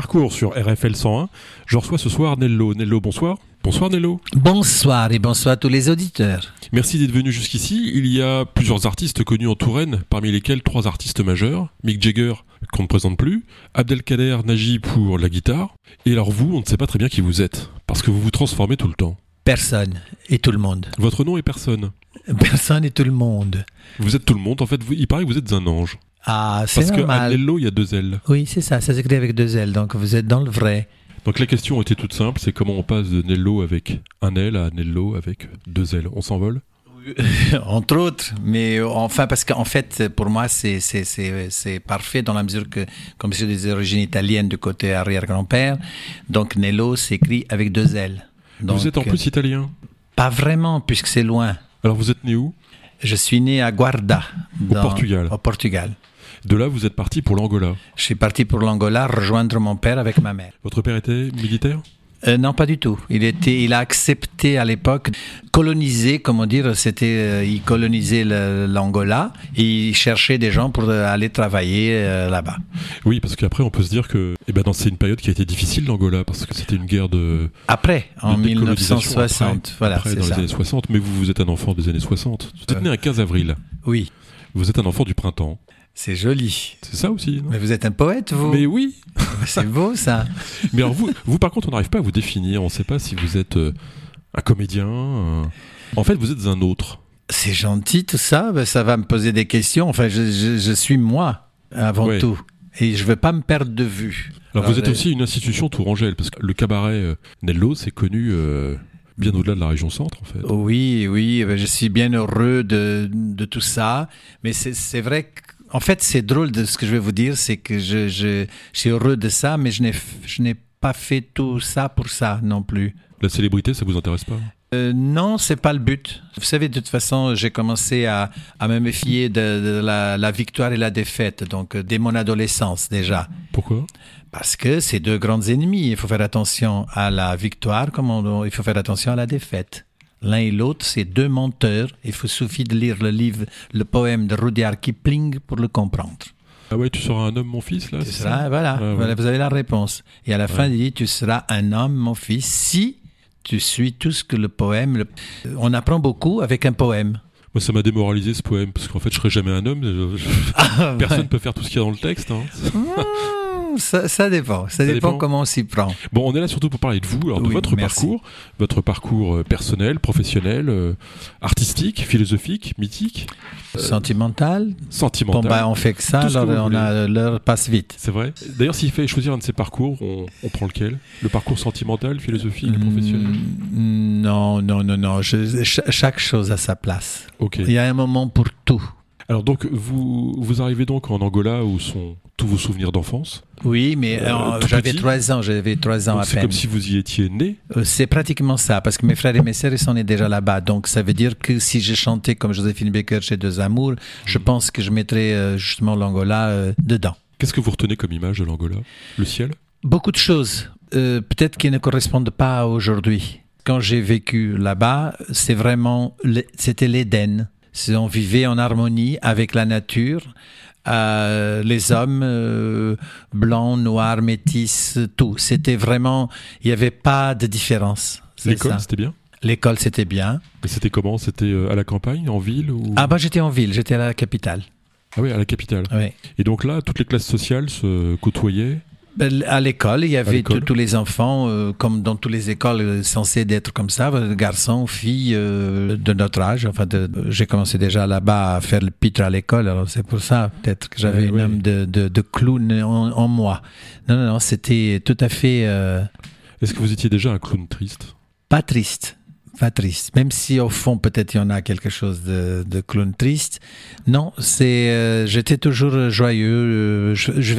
Parcours sur RFL 101. Je reçois ce soir Nello. Nello, bonsoir. Bonsoir Nello. Bonsoir et bonsoir à tous les auditeurs. Merci d'être venu jusqu'ici. Il y a plusieurs artistes connus en Touraine, parmi lesquels trois artistes majeurs. Mick Jagger, qu'on ne présente plus, Abdelkader Nagy pour la guitare. Et alors vous, on ne sait pas très bien qui vous êtes, parce que vous vous transformez tout le temps. Personne et tout le monde. Votre nom est personne. Personne et tout le monde. Vous êtes tout le monde. En fait, il paraît que vous êtes un ange. Ah, c'est Parce que normal. Nello, il y a deux ailes. Oui, c'est ça, ça s'écrit avec deux L, donc vous êtes dans le vrai. Donc la question était toute simple, c'est comment on passe de Nello avec un aile à Nello avec deux ailes. On s'envole? Entre autres, mais euh, enfin, parce qu'en fait, pour moi, c'est- c'est c'est- c'est parfait dans la mesure que, comme c'est des origines italiennes du côté arrière-grand-père, donc Nello s'écrit avec deux L. Donc, Vous êtes en euh, plus italien? Pas vraiment, puisque c'est loin. Alors vous êtes né où? Je suis né à Guarda. Au Portugal. Au Portugal. De là, vous êtes parti pour l'Angola. Je suis parti pour l'Angola rejoindre mon père avec ma mère. Votre père était militaire? Euh, non, pas du tout. Il était, il a accepté à l'époque coloniser, comment dire, c'était, euh, il colonisait l'Angola et il cherchait des gens pour euh, aller travailler là-bas. Oui, parce qu'après, on peut se dire que eh ben, c'est une période qui a été difficile, l'Angola, parce que c'était une guerre de, Après, en de décolonisation 1960, après, voilà, après, dans ça. les années 60. Mais vous, vous êtes un enfant des années 60. Vous êtes né un 15 avril. Oui, Vous êtes un enfant du printemps. C'est joli. C'est ça aussi, non Mais vous êtes un poète, vous Mais oui C'est beau, ça. Mais alors vous, vous par contre, on n'arrive pas à vous définir. On ne sait pas si vous êtes euh, un comédien. un- En fait, vous êtes un autre. C'est gentil, tout ça. Ça va me poser des questions. Enfin, je, je- je suis moi, avant Ouais. tout. Et je veux pas me perdre de vue. Alors, vous êtes euh, aussi une institution tourangelle, parce que le cabaret euh, Nello, c'est connu bien au-delà de la région centre, en fait. Oui, oui, je suis bien heureux de, de tout ça. Mais c'est c'est vrai que, en fait, c'est drôle de ce que je vais vous dire, c'est que je, je, je suis heureux de ça, mais je n'ai, je n'ai pas fait tout ça pour ça non plus. La célébrité, ça vous intéresse pas? Euh, non, c'est pas le but. Vous savez, de toute façon, j'ai commencé à, à me méfier de, de la, la victoire et la défaite, donc euh, dès mon adolescence déjà. Pourquoi? Parce que c'est deux grands ennemis. Il faut faire attention à la victoire, comme on- il faut faire attention à la défaite. L'un et l'autre, c'est deux menteurs. Il faut suffit de lire le livre, le poème de Rudyard Kipling pour le comprendre. Ah ouais, tu seras un homme, mon fils, là Tu c'est seras, ça? voilà, Ah ouais. voilà, vous avez la réponse. Et à la fin, il dit, tu seras un homme, mon fils, si tu suis tout ce que le poème... le- On apprend beaucoup avec un poème. Moi, ça m'a démoralisé ce poème, parce qu'en fait, je serai jamais un homme. je- je- Personne peut faire tout ce qu'il y a dans le texte. hein. Ça, ça dépend. Ça, dépend, dépend. comment on s'y prend. Bon, on est là surtout pour parler de vous, alors de votre merci. parcours, votre parcours euh, personnel, professionnel, euh, artistique, philosophique, mythique, Sentimental sentimental. Bon, bah, on fait que ça, alors on a l'heure passe vite. C'est vrai. D'ailleurs, s'il fait choisir un de ces parcours, on, on prend lequel? Le parcours sentimental, philosophique, professionnel? Mm, Non, non, non, non. Je- chaque chose a sa place. Ok. Il y a un moment pour tout. Alors donc, vous, vous arrivez donc en Angola où sont tous vos souvenirs d'enfance. Oui, mais Euh, j'avais trois ans, j'avais trois ans Donc à C'est peine. comme si vous y étiez né. Euh, C'est pratiquement ça, parce que mes frères et mes sœurs, ils sont nés déjà là-bas. Donc, ça veut dire que si j'ai chanté comme Joséphine Baker chez Deux Amours, je Mm. pense que je mettrais euh, justement l'Angola euh, dedans. Qu'est-ce que vous retenez comme image de l'Angola? Le ciel? Beaucoup de choses, peut-être qui ne correspondent pas à aujourd'hui. Quand j'ai vécu là-bas, c'est vraiment, c'était l'Éden. C'est- On vivait en harmonie avec la nature. Euh, les hommes euh, blancs, noirs, métis, tout. C'était vraiment, il n'y avait pas de différence. L'école, c'était bien? L'école, c'était bien. Et c'était comment? C'était euh, à la campagne, en ville ou... Ah bah j'étais en ville, j'étais à la capitale. Ah oui, à la capitale. Oui. Et donc là, toutes les classes sociales se côtoyaient. Ben, À l'école, il y avait tous- les enfants, euh, comme dans toutes les écoles euh, censées d'être comme ça, euh, garçons, filles euh, de notre âge. Enfin, j'ai commencé déjà là-bas à faire le pitre à l'école, alors c'est pour ça peut-être que j'avais Ouais, une âme de, de, de clown en, en moi. Non, non, non, c'était tout à fait euh, Est-ce que vous étiez déjà un clown triste? pas triste. Pas triste. Même si au fond peut-être il y en a quelque chose de, de clown triste. Non, c'est euh, j'étais toujours joyeux. euh,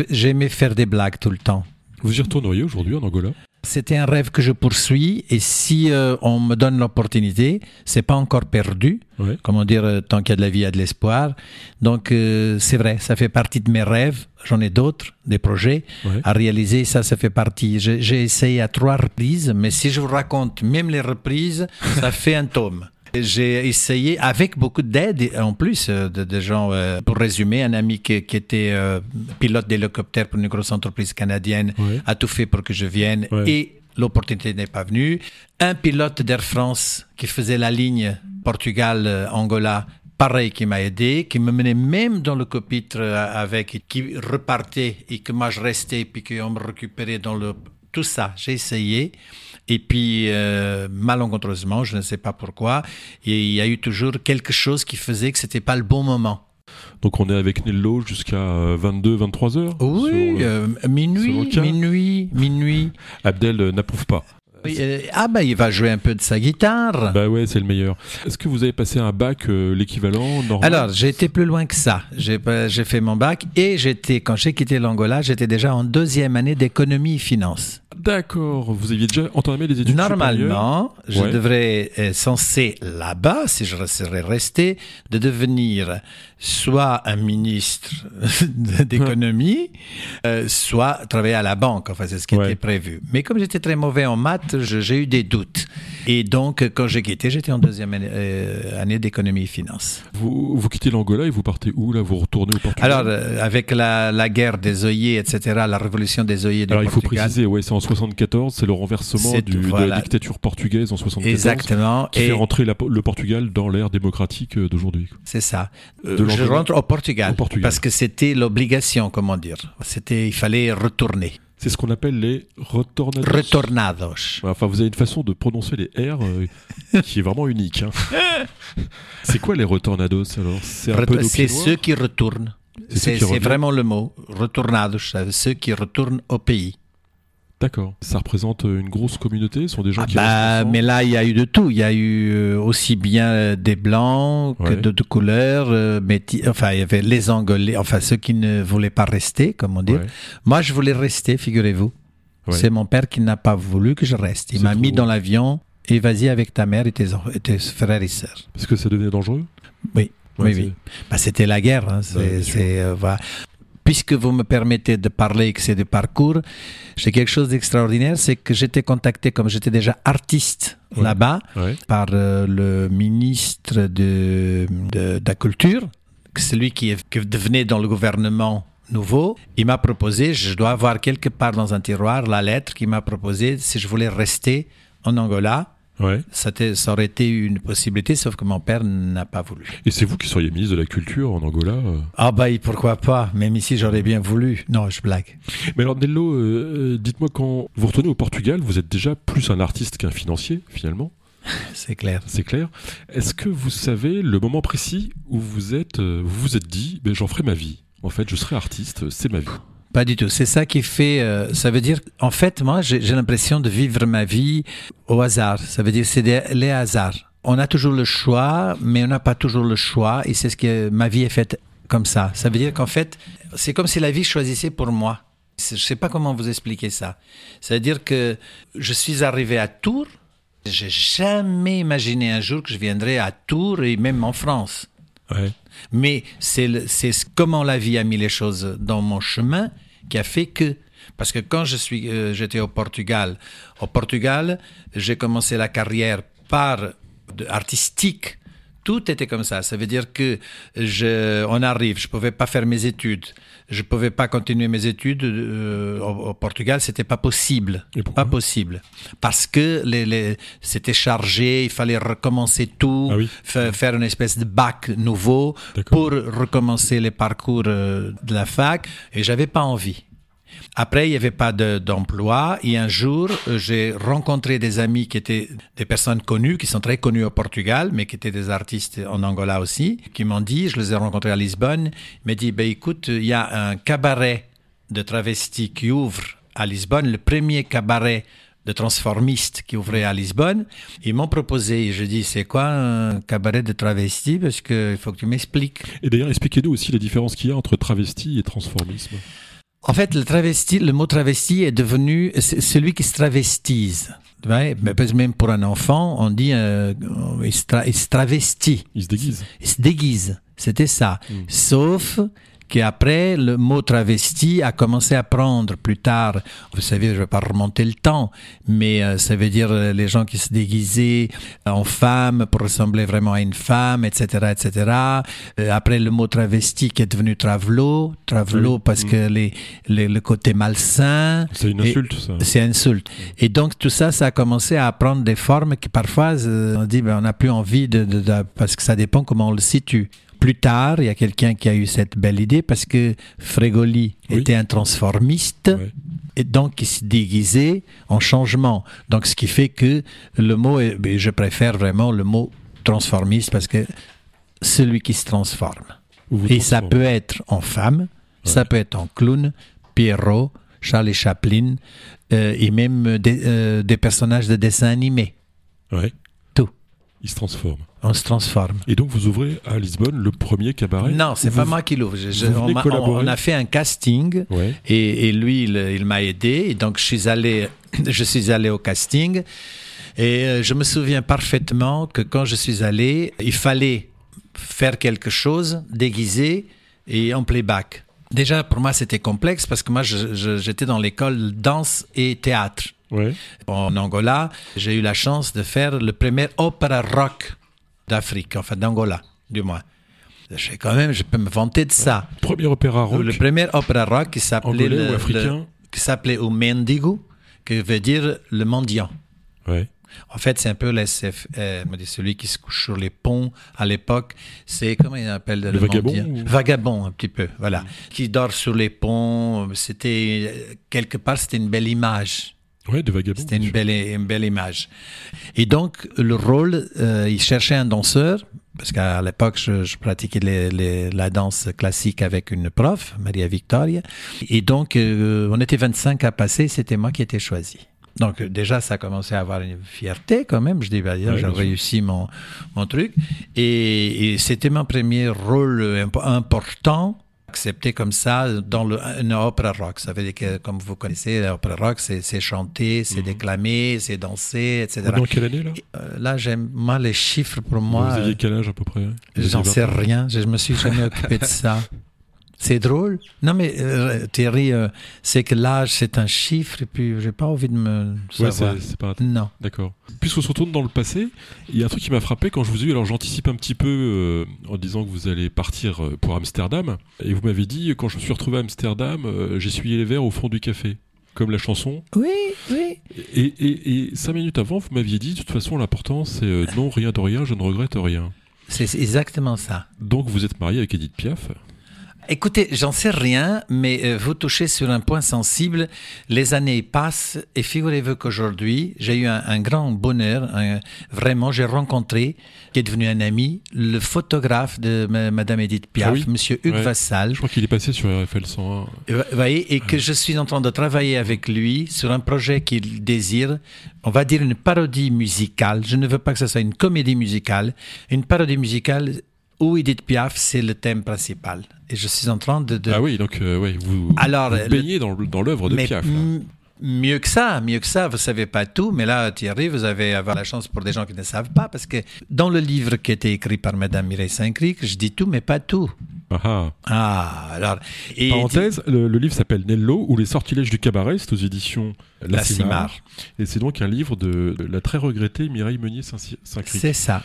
J'aimais faire des blagues tout le temps. Vous y retourneriez aujourd'hui en Angola? C'était un rêve que je poursuis et si euh, on me donne l'opportunité, c'est pas encore perdu. Ouais. Comment dire, euh, tant qu'il y a de la vie, il y a de l'espoir. Donc euh, c'est vrai, ça fait partie de mes rêves. J'en ai d'autres, des projets à réaliser. Ça, ça fait partie. J'ai essayé à trois reprises, mais si je vous raconte même les reprises, ça fait un tome. J'ai essayé avec beaucoup d'aide en plus euh, de, de gens. euh, pour résumer, un ami qui, qui était euh, pilote d'hélicoptère pour une grosse entreprise canadienne a tout fait pour que je vienne et l'opportunité n'est pas venue. Un pilote d'Air France qui faisait la ligne Portugal-Angola, pareil, qui m'a aidé, qui me menait même dans le copitre avec, qui repartait et que moi je restais, puis qu'on me récupérait dans le... Tout ça, j'ai essayé. Et puis, euh, malencontreusement, je ne sais pas pourquoi, et il y a eu toujours quelque chose qui faisait que c'était pas le bon moment. Donc on est avec Nello jusqu'à 22, 23 heures. Oui, sur euh, minuit, minuit, minuit. Abdel euh, n'approuve pas. Oui, euh, ah ben, il va jouer un peu de sa guitare. Bah ouais, c'est le meilleur. Est-ce que vous avez passé un bac euh, l'équivalent Alors, j'ai été plus loin que ça. J'ai fait mon bac et j'étais, quand j'ai quitté l'Angola, j'étais déjà en deuxième année d'économie et finance. D'accord, vous aviez déjà entamé les études supérieures Normalement, je Ouais. devrais être censé là-bas, si je serais resté, de devenir soit un ministre d'économie, euh, soit travailler à la banque. Enfin, c'est ce qui Ouais. était prévu. Mais comme j'étais très mauvais en maths, j'ai eu des doutes. Et donc, quand j'ai quitté, j'étais en deuxième année, euh, année d'économie et finance. Vous, vous quittez l'Angola et vous partez où là? Vous retournez au Portugal? Alors, euh, avec la, la guerre des œillets, etc., la révolution des œillets du Alors, il faut préciser, ouais, c'est en 74, c'est le renversement de la dictature portugaise en 74. Exactement. Qui Et fait rentrer la- le Portugal dans l'ère démocratique d'aujourd'hui. c'est ça. Je rentre au Portugal, Au Portugal. parce que c'était l'obligation, comment dire. C'était, il fallait retourner. C'est ce qu'on appelle les retornados. Retornados. Enfin, vous avez une façon de prononcer les R euh, qui est vraiment unique. hein. c'est quoi les retornados alors? C'est Reto- ceux qui retournent. C'est vraiment le mot. Retornados, ceux qui retournent au pays. D'accord. Ça représente euh, une grosse communauté Ce sont des gens Ah qui bah, mais là, il y a eu de tout. Il y a eu euh, aussi bien euh, des blancs que Ouais. d'autres couleurs. euh, métis- enfin, il y avait les Angolais, enfin ceux qui ne voulaient pas rester, comme on dit. Ouais. Moi, je voulais rester, figurez-vous. Ouais. C'est mon père qui n'a pas voulu que je reste. Il m'a mis dans l'avion et vas-y avec ta mère et tes, en- et tes frères et sœurs. Parce que ça devenait dangereux? Oui, Ouais, oui, oui. Bah, C'était la guerre. hein. C'est- Ouais, euh, voilà. Puisque vous me permettez de parler que c'est du parcours, j'ai quelque chose d'extraordinaire, c'est que j'étais contacté, comme j'étais déjà artiste là-bas, par euh, le ministre de, de, de la Culture, celui qui, est- qui devenait dans le gouvernement nouveau. Il m'a proposé, je dois avoir quelque part dans un tiroir la lettre qui m'a proposé si je voulais rester en Angola. Ouais. Ça, aurait été une possibilité, sauf que mon père n'a pas voulu. Et c'est vous qui seriez ministre de la Culture en Angola euh? Ah bah pourquoi pas, même ici j'aurais bien voulu. Non, je blague. Mais alors, Nello, euh, euh, dites-moi, quand vous retournez au Portugal, vous êtes déjà plus un artiste qu'un financier, finalement, C'est clair. c'est clair. Est-ce que vous savez le moment précis où vous êtes, vous vous êtes dit, ben, j'en ferai ma vie? En fait, je serai artiste, c'est ma vie. Pas du tout. C'est ça qui fait. euh, ça veut dire, en fait, moi, j'ai l'impression de vivre ma vie au hasard. Ça veut dire, c'est les hasards. On a toujours le choix, mais on n'a pas toujours le choix. Et c'est ce que ma vie est faite comme ça. Ça veut dire qu'en fait, c'est comme si la vie choisissait pour moi. Je sais pas comment vous expliquer ça. Ça veut dire que je suis arrivé à Tours. J'ai jamais imaginé un jour que je viendrais à Tours et même en France. Ouais. Mais c'est comment la vie a mis les choses dans mon chemin qui a fait que parce que quand je suis euh, j'étais au Portugal, au Portugal, j'ai commencé la carrière par artistique. Tout était comme ça. Ça veut dire que je, on arrive, je pouvais pas faire mes études, je pouvais pas continuer mes études euh, au, au Portugal, c'était pas possible, pas possible, parce que les, les, c'était chargé, il fallait recommencer tout, Ah oui. fa- faire une espèce de bac nouveau pour recommencer les parcours euh, de la fac et j'avais pas envie. Après, il n'y avait pas de- d'emploi et un jour, j'ai rencontré des amis qui étaient des personnes connues, qui sont très connues au Portugal, mais qui étaient des artistes en Angola aussi, qui m'ont dit, je les ai rencontrés à Lisbonne, ils m'ont dit, ben, écoute, il y a un cabaret de travestis qui ouvre à Lisbonne, le premier cabaret de transformistes qui ouvrait à Lisbonne. Ils m'ont proposé, je dis, c'est quoi un cabaret de travestis? Parce qu'il faut que tu m'expliques. Et d'ailleurs, expliquez-nous aussi les différences qu'il y a entre travesti et transformisme. En fait, le travesti, le mot travesti est devenu celui qui se travestise. Ouais, mais même pour un enfant, on dit euh, il, se tra- il se travestit, Ils se déguisent. il se déguise. C'était ça. Mm. Sauf qu'après, le mot travesti a commencé à prendre plus tard. Vous savez, je ne vais pas remonter le temps, mais euh, ça veut dire euh, les gens qui se déguisaient en femme pour ressembler vraiment à une femme, etc., etc. Euh, après, le mot travesti qui est devenu travelo, travelo Oui. parce Mm. que les, les- le côté malsain. C'est une insulte, ça. c'est insulte. Et donc tout ça, ça a commencé à prendre des formes qui parfois euh, on dit ben, on n'a plus envie de, de- de- parce que ça dépend comment on le situe. Plus tard, il y a quelqu'un qui a eu cette belle idée parce que Frégoli Oui. était un transformiste et donc il se déguisait en changement. Donc ce qui fait que le mot, est- je préfère vraiment le mot transformiste parce que celui qui se transforme. Vous Et ça peut être en femme, ça peut être en clown, Pierrot, Charlie Chaplin, euh, et même des, euh, des personnages de dessins animés. Ouais. Tout. Il se transforme. On se transforme. Et donc vous ouvrez à Lisbonne le premier cabaret non, c'est Vous- pas moi qui l'ouvre. On, on a fait un casting Ouais. et, et lui, il, il m'a aidé. Et donc, je suis allé, je suis allé au casting. Et euh, je me souviens parfaitement que quand je suis allé, il fallait faire quelque chose déguisé et en playback. Déjà, pour moi, c'était complexe parce que moi, j'étais dans l'école danse et théâtre. Ouais. En Angola, j'ai eu la chance de faire le premier opéra rock d'Afrique, enfin d'Angola, du moins. Je quand même, je peux me vanter de ça. Premier opéra rock. Le premier opéra rock qui s'appelait le- qui s'appelait Mendigo, qui veut dire le mendiant. Ouais. En fait, c'est un peu l'SF, euh, celui qui se couche sur les ponts à l'époque. C'est comment il appelle le, vagabond ou- Vagabond, un petit peu, voilà. Qui dort sur les ponts. C'était quelque part, c'était une belle image. Ouais, de vagabond. C'était une belle, une belle image. Et donc, le rôle, euh, il cherchait un danseur, parce qu'à l'époque, je, je pratiquais les- les- la danse classique avec une prof, Maria Victoria. Et donc, euh, on était 25 à passer, c'était moi qui étais choisi. Donc, déjà, ça commençait à avoir une fierté quand même. Je dis, bah, j'ai réussi mon, mon truc. Et, et c'était mon premier rôle imp- important accepté comme ça dans le, un opéra rock. Ça veut dire que, comme vous connaissez, l'opéra rock, c'est chanter, c'est Mhm. déclamer, c'est danser, etc. Dans quelle année là? Euh, là, j'aime moi les chiffres pour moi. Vous aviez quel âge à peu près? J'en sais 20 ans rien. Je me suis jamais occupé de ça. C'est drôle. Non, mais euh, Thierry, euh, c'est que l'âge, c'est un chiffre, et puis j'ai pas envie de me Ouais, c'est pas non. D'accord. Puisqu'on se retourne dans le passé, il y a un truc qui m'a frappé quand je vous ai vu. Alors j'anticipe un petit peu euh, en disant que vous allez partir euh, pour Amsterdam. Et vous m'avez dit, quand je me suis retrouvé à Amsterdam, j'essuyais les verres au fond du café. Comme la chanson. Oui, oui. Et, et, et cinq minutes avant, vous m'aviez dit, de toute façon, l'important, c'est non, rien de rien, je ne regrette rien. C'est c'est exactement ça. Donc vous êtes marié avec Edith Piaf. Écoutez, j'en sais rien, mais euh, vous touchez sur un point sensible. Les années passent et figurez-vous qu'aujourd'hui, j'ai eu un, un grand bonheur. un- vraiment, j'ai rencontré, qui est devenu un ami, le photographe de ma- Madame Edith Piaf, Ah oui Monsieur Hugues Ouais. Vassal. Je crois qu'il est passé sur RFL 101. Et Vous voyez, et que je suis en train de travailler avec lui sur un projet qu'il désire, on va dire une parodie musicale. Je ne veux pas que ce soit une comédie musicale, une parodie musicale où Edith Piaf, c'est le thème principal. Et je suis en train de... de- Ah oui, donc euh, ouais, vous, Alors, vous baignez dans, le- dans l'œuvre de mais Piaf. mieux que ça, mieux que ça, vous savez pas tout, mais là, Thierry, vous avez avoir la chance pour des gens qui ne savent pas, parce que dans le livre qui a été écrit par Madame Mireille Saint-Cric, je dis tout, mais pas tout. Ah ah. Alors... Et Parenthèse, le, le livre s'appelle Nello ou les sortilèges du cabaret, c'est aux éditions La, La Cimar. Cimar. Et c'est donc un livre de, de la très regrettée Mireille Meunier Saint-Cric. C'est ça.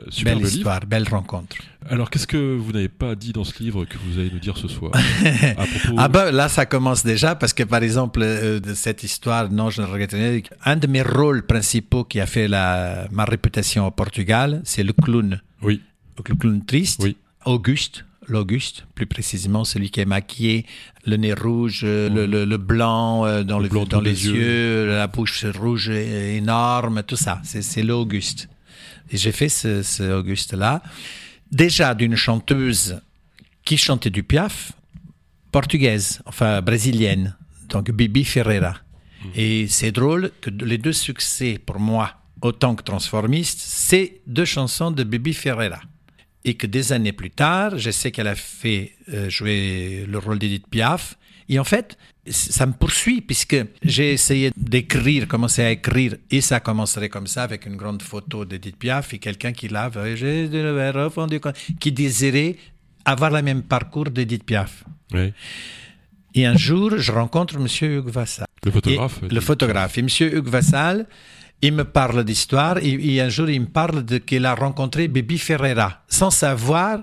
Euh, superbe Belle livre. histoire, belle rencontre. Alors qu'est-ce que vous n'avez pas dit dans ce livre que vous allez nous dire ce soir à propos Ah ben là, ça commence déjà parce que par exemple, euh, de cette histoire, non, je ne regrette rien. Un de mes rôles principaux qui a fait la, ma réputation au Portugal, c'est le clown. Oui, Le clown triste. Oui. Auguste. L'Auguste, plus précisément, celui qui est maquillé, le nez rouge, euh, le, le- le blanc euh, dans, Le le, blanc dans les yeux, yeux. la bouche rouge énorme, tout ça. C'est, l'Auguste. Et j'ai fait ce, ce Auguste-là. Déjà d'une chanteuse qui chantait du piaf, portugaise, enfin brésilienne, donc Bibi Ferreira. Et c'est drôle que les deux succès pour moi, autant que transformiste, c'est deux chansons de Bibi Ferreira. Et que des années plus tard, je sais qu'elle a fait euh, jouer le rôle d'Edith Piaf. Et en fait, ça me poursuit puisque j'ai essayé d'écrire, commencer à écrire, et ça commencerait comme ça avec une grande photo d'Edith Piaf et quelqu'un qui lave, euh, qui désirait avoir le même parcours d'Edith Piaf. Et un jour, je rencontre Monsieur Hugues Vassal. Le photographe. Et- le photographe. Et Monsieur Hugues Vassal, il me parle d'histoire. Et, un jour, il me parle de qu'il a rencontré Bibi Ferreira, sans savoir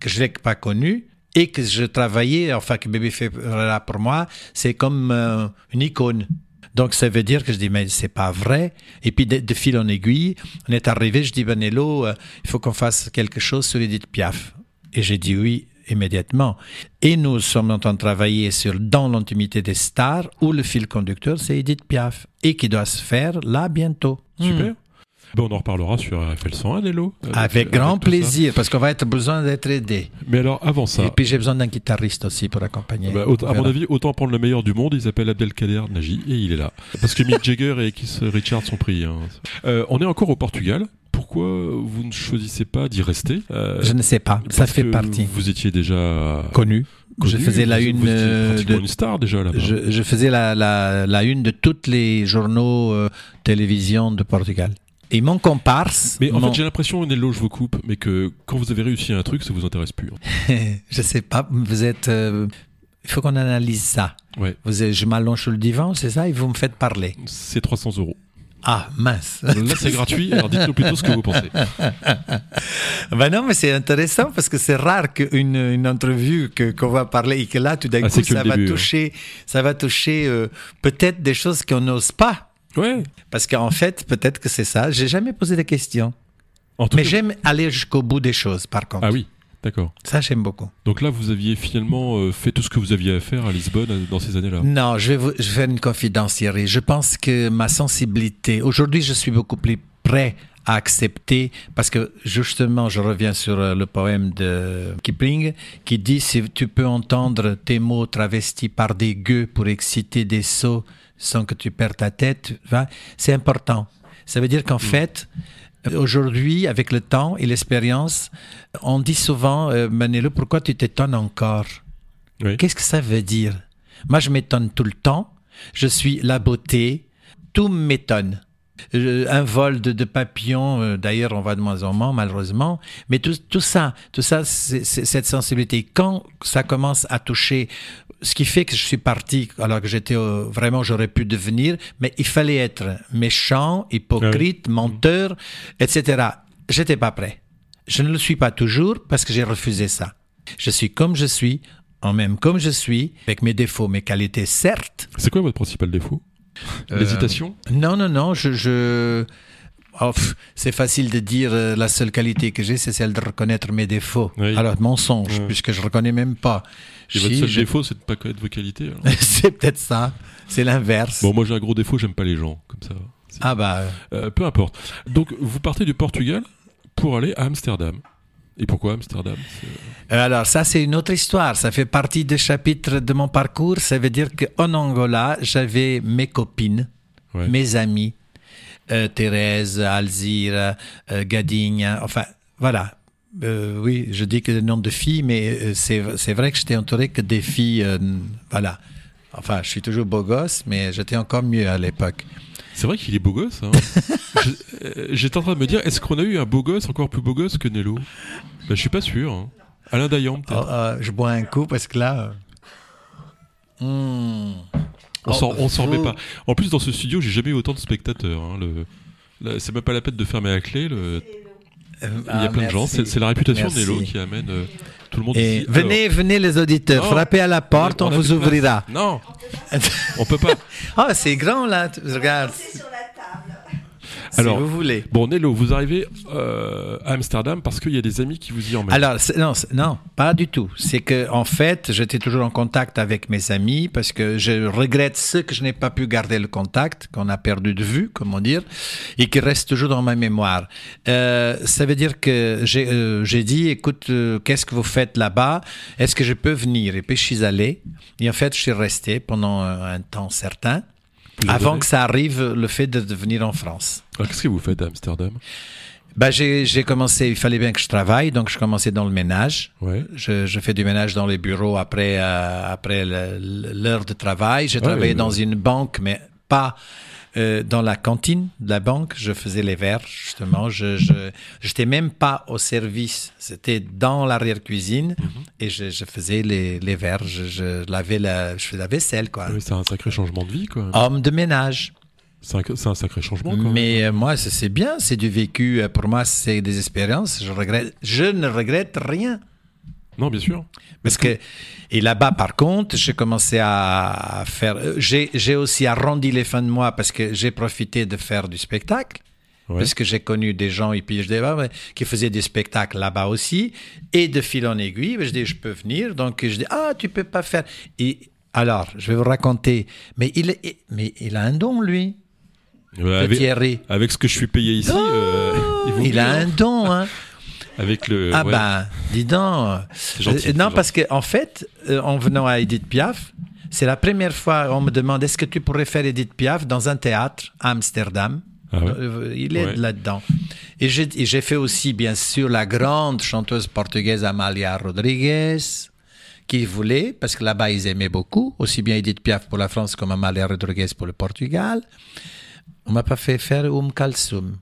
que je l'ai pas connu et que je travaillais, enfin que Bibi Ferreira pour moi, c'est comme euh, une icône. Donc ça veut dire que je dis mais c'est pas vrai. Et puis de, de fil en aiguille, on est arrivé. Je dis Benello, euh, il faut qu'on fasse quelque chose sur Edith Piaf. Et j'ai dit oui immédiatement. Et nous sommes en train de travailler sur Dans l'intimité des stars, où le fil conducteur c'est Edith Piaf et qui doit se faire là bientôt. Super. Hmm. Ben, on en reparlera sur RFL 101, Nello. Avec grand ça. plaisir, parce qu'on va être besoin d'être aidé. Mais alors, avant ça, Et puis j'ai besoin d'un guitariste aussi pour accompagner. bah, autant- On à mon avis, autant prendre le meilleur du monde. Il s'appelle Abdelkader Nagy et il est là. Parce que Mick Jagger et Keith Richards sont pris. hein. Euh, on est encore au Portugal. Pourquoi vous ne choisissez pas d'y rester Euh, Je ne sais pas, ça fait partie. Vous étiez déjà Connu. Je faisais la vous- une vous euh, de une star déjà là-bas. je, je faisais la, la, la une de tous les journaux euh, télévision de Portugal. Et mon comparse, Mais en mon- fait, j'ai l'impression, Nello, je vous coupe, mais que quand vous avez réussi un truc, ça vous intéresse plus. je sais pas, vous êtes, euh, il faut qu'on analyse ça. Ouais, Vous êtes- je m'allonge sur le divan, c'est ça, et vous me faites parler. c'est 300 euros. Ah mince. Là, c'est gratuit. Alors, dites-nous plutôt ce que vous pensez. Ben non, mais c'est intéressant parce que c'est rare qu'une une entrevue que qu'on va parler et que là, tout d'un Ah, coup, ça va, début, toucher, ça va toucher euh, peut-être des choses qu'on n'ose pas. Ouais. Parce qu'en fait, peut-être que c'est ça. J'ai jamais posé de questions. En tout Mais j'aime aller jusqu'au bout des choses, par contre. Ah oui, d'accord. Ça, j'aime beaucoup. Donc là, vous aviez finalement euh, fait tout ce que vous aviez à faire à Lisbonne euh, dans ces années-là. Non, je vais, vous, je vais faire une confidence, Thierry. Je pense que ma sensibilité, aujourd'hui, je suis beaucoup plus prêt à accepter, parce que justement, je reviens sur euh, le poème de Kipling, qui dit si tu peux entendre tes mots travestis par des gueux pour exciter des sots sans que tu perds ta tête, c'est important. Ça veut dire qu'en fait, aujourd'hui, avec le temps et l'expérience, on dit souvent, euh, Manelo, pourquoi tu t'étonnes encore? Oui. Qu'est-ce que ça veut dire? Moi, je m'étonne tout le temps. Je suis la beauté. Tout m'étonne. Un vol de, de papillons, euh, d'ailleurs, on va de moins en moins, malheureusement. Mais tout, tout ça, tout ça, c'est cette sensibilité. Quand ça commence à toucher, ce qui fait que je suis parti, alors que j'étais euh, vraiment, j'aurais pu devenir, mais il fallait être méchant, hypocrite, menteur, etc. J'étais pas prêt. Je ne le suis pas toujours parce que j'ai refusé ça. Je suis comme je suis, en même comme je suis, avec mes défauts, mes qualités, certes. C'est quoi votre principal défaut? L'hésitation Non, non, non, je... je... oh, c'est facile de dire euh, la seule qualité que j'ai, c'est celle de reconnaître mes défauts. Oui. Alors, mensonge, Ouais. puisque je reconnais même pas. Et votre seul je- défaut, c'est de ne pas connaître vos qualités. c'est peut-être ça. C'est l'inverse. Bon, moi j'ai un gros défaut, j'aime pas les gens, comme ça. Ah bah, euh, Euh, peu importe. Donc, vous partez du Portugal pour aller à Amsterdam. Et pourquoi Amsterdam C'est- Euh, Alors ça c'est une autre histoire, ça fait partie des chapitres de mon parcours, ça veut dire qu'en Angola j'avais mes copines, Ouais. mes amis, euh, Thérèse, Alzira, euh, Gadinha, enfin voilà. Euh, oui, je dis que le nom de filles, mais euh, c'est c'est vrai que j'étais entouré que des filles, euh, voilà. Enfin, je suis toujours beau gosse, mais j'étais encore mieux à l'époque. C'est vrai qu'il est beau gosse. Hein. Euh, J'étais en train de me dire, est-ce qu'on a eu un beau gosse encore plus beau gosse que Nello? Ben, Je suis pas sûr. hein. Alain Dayan, Oh, peut-être. euh, je bois un coup parce que là... euh, hmm. on s'en Oh, s'en remet pas. En plus, dans ce studio, j'ai jamais eu autant de spectateurs. hein. Le- C'est même pas la peine de fermer la clé. le- Euh, Il y a ah, plein de gens. C'est la réputation Merci. de Nello qui amène tout le monde Et ici. venez, venez les auditeurs, Non. frappez à la porte, on, vous ouvrira. Non, on peut pas. Ah, c'est grand là, regarde, Alors, si vous voulez. Bon, Nello, vous arrivez euh, à Amsterdam parce qu'il y a des amis qui vous y emmènent. Alors, non, non, pas du tout. C'est que, en fait, j'étais toujours en contact avec mes amis parce que je regrette ce que je n'ai pas pu garder le contact, qu'on a perdu de vue, comment dire, et qui reste toujours dans ma mémoire. Euh, ça veut dire que j'ai euh, j'ai dit, écoute, euh, qu'est-ce que vous faites là-bas? Est-ce que je peux venir? Et puis je suis allé. Et en fait, je suis resté pendant euh, un temps certain. Avant que ça arrive, le fait de, de venir en France. Alors, Qu'est-ce que vous faites à Amsterdam? Ben, j'ai j'ai commencé, il fallait bien que je travaille, donc je commençais dans le ménage. Ouais. Je, je fais du ménage dans les bureaux après, euh, après l'heure de travail. J'ai travaillé ouais. dans une banque, mais pas euh, dans la cantine de la banque, je faisais les verres, justement. Je j'étais même pas au service, c'était dans l'arrière-cuisine et je, je faisais les, les verres, je, je lavais la, je faisais la vaisselle, quoi. Oui, c'est un sacré changement de vie, quoi. Homme de ménage. C'est un, sacré changement, quand. Mais euh, moi, c'est c'est bien, c'est du vécu. Euh, Pour moi, c'est des expériences. Je regrette, je ne regrette rien. Non, bien sûr. Parce que, et là-bas, par contre, j'ai commencé à faire. J'ai aussi arrondi les fins de mois parce que j'ai profité de faire du spectacle. Ouais. Parce que j'ai connu des gens et puis je dis, qui faisaient des spectacles là-bas aussi. Et de fil en aiguille, je dis, je peux venir. Donc je dis, ah, tu peux pas faire. Et alors, je vais vous raconter. Mais il, mais il a un don, lui, Ouais, avec, Thierry. avec ce que je suis payé ici, euh, il, Il a un don, hein. Avec le. Ah ouais. ben, dis donc. gentil, Euh, non, parce qu'en en fait, euh, en venant à Edith Piaf, c'est la première fois on me demande est-ce que tu pourrais faire Edith Piaf dans un théâtre à Amsterdam? Ah ouais. Euh, Il est Ouais. là-dedans. Et j'ai et j'ai fait aussi, bien sûr, la grande chanteuse portugaise Amalia Rodrigues, qui voulait, parce que là-bas, ils aimaient beaucoup, aussi bien Edith Piaf pour la France comme Amalia Rodrigues pour le Portugal. On m'a pas fait faire Um Kalsum.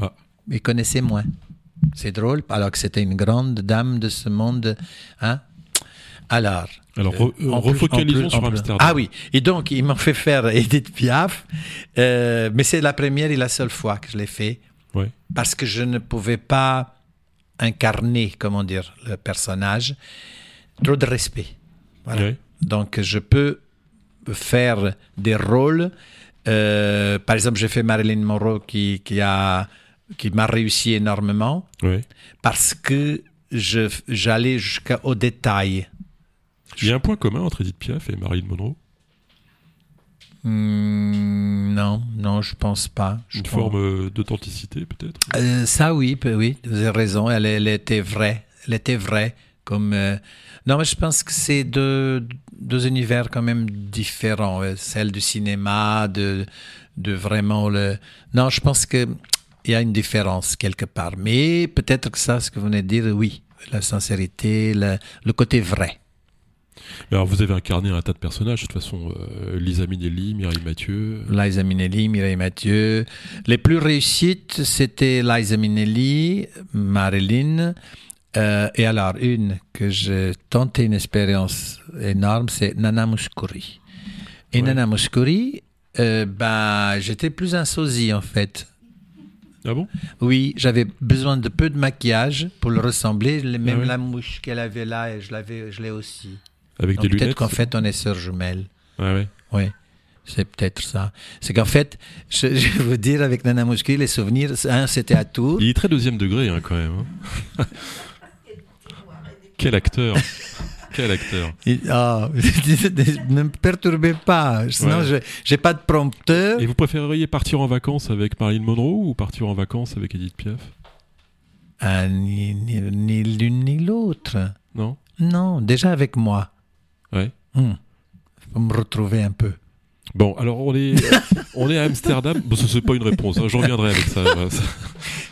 Ah. Ils connaissaient moins. C'est drôle, alors que c'était une grande dame de ce monde. Hein? Alors. Alors, re- euh, en plus- refocalisons sur Amsterdam. Ah oui, et donc ils m'ont fait faire Edith Piaf, euh, mais c'est la première et la seule fois que je l'ai fait, Ouais. parce que je ne pouvais pas incarner, comment dire, le personnage. Trop de respect. Voilà. Ouais. Donc je peux faire des rôles. euh, par exemple, j'ai fait Marilyn Monroe qui, qui a qui m'a réussi énormément parce que j'allais jusqu'au détail. Il y a un point commun entre Edith Piaf et Marilyn Monroe? Hmm, non, non, je pense pas. Je Une pense- forme euh, d'authenticité, peut-être? Euh, ça, oui, oui, vous avez raison. Elle, elle était vraie. Elle était vraie. Comme euh, non, mais je pense que c'est deux, deux univers quand même différents. Celle du cinéma, de, de vraiment le. Non, je pense que il y a une différence quelque part. Mais peut-être que ça, ce que vous venez de dire, oui, la sincérité, le, le côté vrai. Alors, vous avez incarné un tas de personnages, de toute façon. euh, Lisa Minnelli, Mireille Mathieu. Liza Minnelli, Mireille Mathieu. Les plus réussites, c'était Liza Minnelli, Marilyn. euh, et alors, une que j'ai tenté une expérience énorme, c'est Nana Mouskouri. Et Ouais. Nana Mouskouri, euh, ben, j'étais plus un sosie, en fait. Ah bon? Oui, j'avais besoin de peu de maquillage pour le ressembler. Le- Même la mouche qu'elle avait là, je l'avais, je l'ai aussi. Avec Donc, des Peut-être lunettes qu'en fait, on est sœurs jumelles. Ouais, ouais. Oui, c'est peut-être ça. C'est qu'en fait, je, je vais vous dire, avec Nana Mouskouri, les souvenirs, un, c'était à Tours. Il est très deuxième degré, hein, quand même. hein. Quel acteur Quel acteur? Ah, ne me perturbez pas, sinon Ouais. je j'ai pas de prompteur. Et vous préféreriez partir en vacances avec Marilyn Monroe ou partir en vacances avec Edith Piaf? Ah, ni ni- ni l'une ni l'autre. Non? Non, déjà avec moi. Ouais. Hmm. Faut me retrouver un peu. Bon, alors on est, on est à Amsterdam. Bon, ce c'est pas une réponse. hein, J'en reviendrai avec ça. voilà, ça-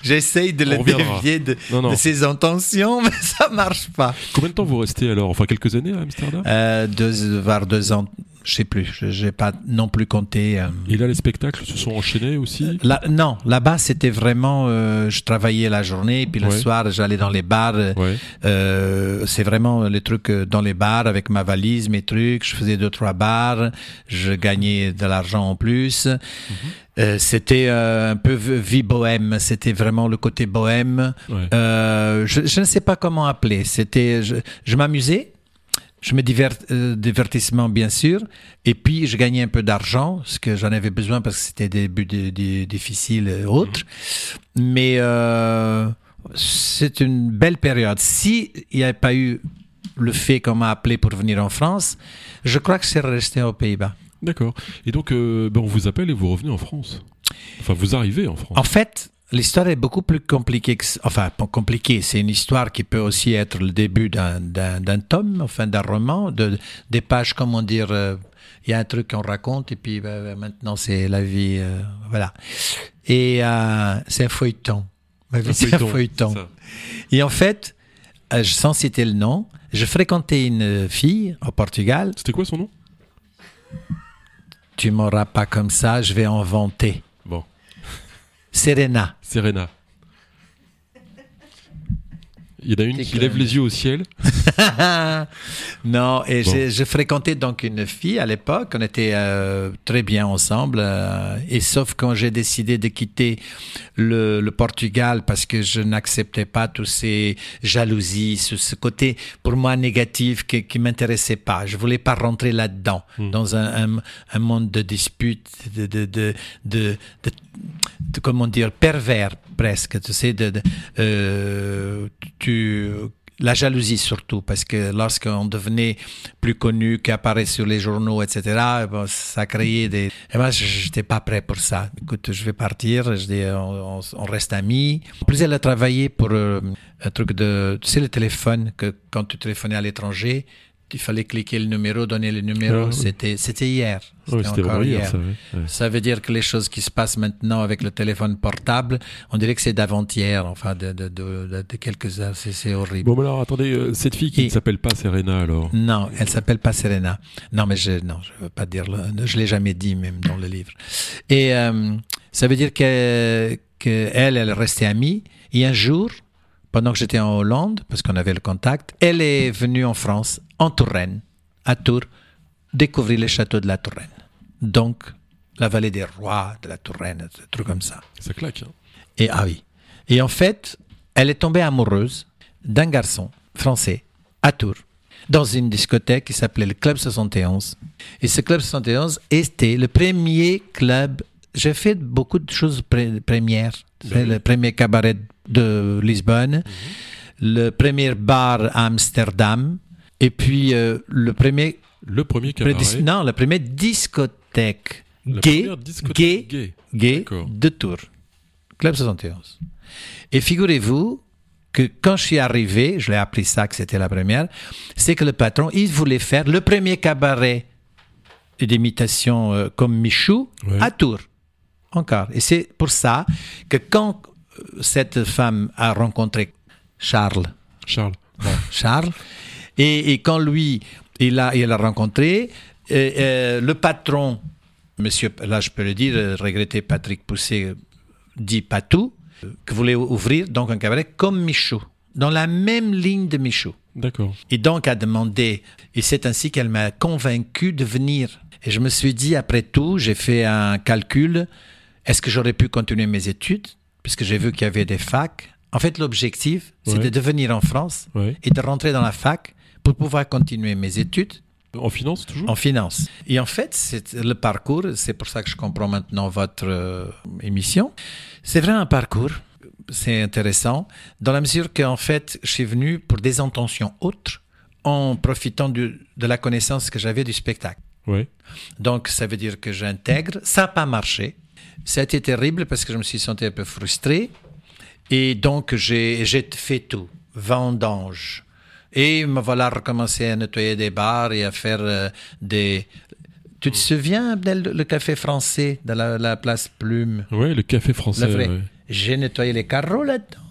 J'essaye de On le reviendra. dévier de, Non, non. de ses intentions, mais ça marche pas. Combien de temps vous restez alors? Enfin, quelques années à Amsterdam? Euh, deux, vers deux ans, je sais plus. Je j'ai pas non plus compté. euh. Et là, les spectacles se sont enchaînés aussi? Là, non, là-bas, c'était vraiment. euh, je travaillais la journée, puis le Ouais. soir, j'allais dans les bars. euh, Ouais. euh, c'est vraiment les trucs dans les bars avec ma valise, mes trucs. Je faisais deux, trois bars. Je gagnais de l'argent en plus. Mhm. C'était un peu vie bohème. C'était vraiment le côté bohème. Ouais. Je, je ne sais pas comment appeler. C'était, je, je m'amusais. Je me divert, euh, divertissement bien sûr, et puis je gagnais un peu d'argent, ce que j'en avais besoin parce que c'était des buts de- de- difficiles et autres. Mais euh, c'est une belle période. Si il n'y avait pas eu le fait qu'on m'a appelé pour venir en France, je crois que serais resté aux Pays-Bas. D'accord. Et donc, euh, ben, on vous appelle et vous revenez en France. Enfin, vous arrivez en France. En fait, l'histoire est beaucoup plus compliquée que... Enfin, compliquée, c'est une histoire qui peut aussi être le début d'un- d'un d'un tome, enfin d'un roman, de, des pages, comment dire... euh, Il y a un truc qu'on raconte et puis ben, ben, maintenant c'est la vie, euh, voilà. Et euh, c'est un feuilleton. C'est un feuilleton. Et en fait, euh, sans citer le nom, je fréquentais une fille au Portugal. C'était quoi son nom? Tu m'auras pas comme ça, je vais inventer. Serena. Serena. Il y en a une qui lève les yeux au ciel. non, et Bon. je fréquentais donc une fille à l'époque, on était euh, très bien ensemble, euh, et sauf quand j'ai décidé de quitter le, le Portugal parce que je n'acceptais pas tous ces jalousies, ce, ce côté pour moi négatif qui, qui m'intéressait pas. Je voulais pas rentrer là-dedans, Hmm. dans un, un, un monde de disputes, de, de, de, de, de- de- comment dire, pervers presque, tu sais, de, euh, tu, la jalousie surtout, parce que lorsqu'on devenait plus connu, qu'apparaît sur les journaux, etc., bon, ça créait des... Et moi, je n'étais pas prêt pour ça. Écoute, je vais partir, je dis, on reste amis. En plus, elle a travaillé pour euh, un truc de... Tu sais, le téléphone, que quand tu téléphonais à l'étranger, il fallait cliquer le numéro, donner le numéro. Ah, oui. C'était, c'était hier. Ouais, C'était encore hier, hier. ça. veut dire que les choses qui se passent maintenant avec le téléphone portable, on dirait que c'est d'avant-hier, enfin de, de, de, de- quelques heures. C'est, horrible. Bon, mais alors attendez, euh, cette fille qui Et- ne s'appelle pas Serena alors. Non, elle s'appelle pas Serena. Non, mais je non, je veux pas dire le, je l'ai jamais dit même dans le livre. Et euh, ça veut dire que que elle, elle restait amie. Et un jour, pendant que j'étais en Hollande, parce qu'on avait le contact, elle est venue en France, en Touraine, à Tours, découvrir les châteaux de la Touraine. Donc, la vallée des rois de la Touraine, des trucs comme ça. Ça claque. hein. Et ah oui. Et en fait, elle est tombée amoureuse d'un garçon français à Tours, dans une discothèque qui s'appelait le Club 71. Et ce Club 71 était le premier club. J'ai fait beaucoup de choses premières. C'est le premier cabaret de Lisbonne, le premier bar à Amsterdam, et puis euh, le premier Le premier cabaret. non, la première discothèque La gay, première discothèque gay, gay. de Tours. Club 71. Et figurez-vous que quand je suis arrivé, je l'ai appris ça que c'était la première, c'est que le patron, il voulait faire le premier cabaret d'imitation euh, comme Michou Ouais. à Tours. Encore. Et c'est pour ça que quand euh, cette femme a rencontré Charles, Charles. Bon, Charles. Et, et quand lui, il a, il a rencontré, euh, euh, le patron, monsieur, là je peux le dire, regretté Patrick Pousset, euh, dit Patou, que voulait ouvrir donc un cabaret comme Michaud, dans la même ligne de Michaud. D'accord. Et donc a demandé, et c'est ainsi qu'elle m'a convaincu de venir. Et je me suis dit, après tout, j'ai fait un calcul, est-ce que j'aurais pu continuer mes études, puisque j'ai vu qu'il y avait des facs? En fait, l'objectif, Ouais. de venir en France Ouais. et de rentrer dans la fac pour pouvoir continuer mes études En finance toujours? En finance. Et en fait, c'est le parcours, c'est pour ça que je comprends maintenant votre euh, émission. C'est vraiment un parcours, c'est intéressant, dans la mesure qu'en fait, je suis venu pour des intentions autres, en profitant du- de la connaissance que j'avais du spectacle. Ouais. Donc, ça veut dire que j'intègre. Ça n'a pas marché. Ça a été terrible parce que je me suis senti un peu frustré. Et donc, j'ai fait tout. Vendange. Et me voilà recommencé à nettoyer des bars et à faire euh, des... Tu te souviens, Abdel, le café français de la, la place Plume? Ouais, le café français. Ouais. J'ai nettoyé les carreaux là-dedans.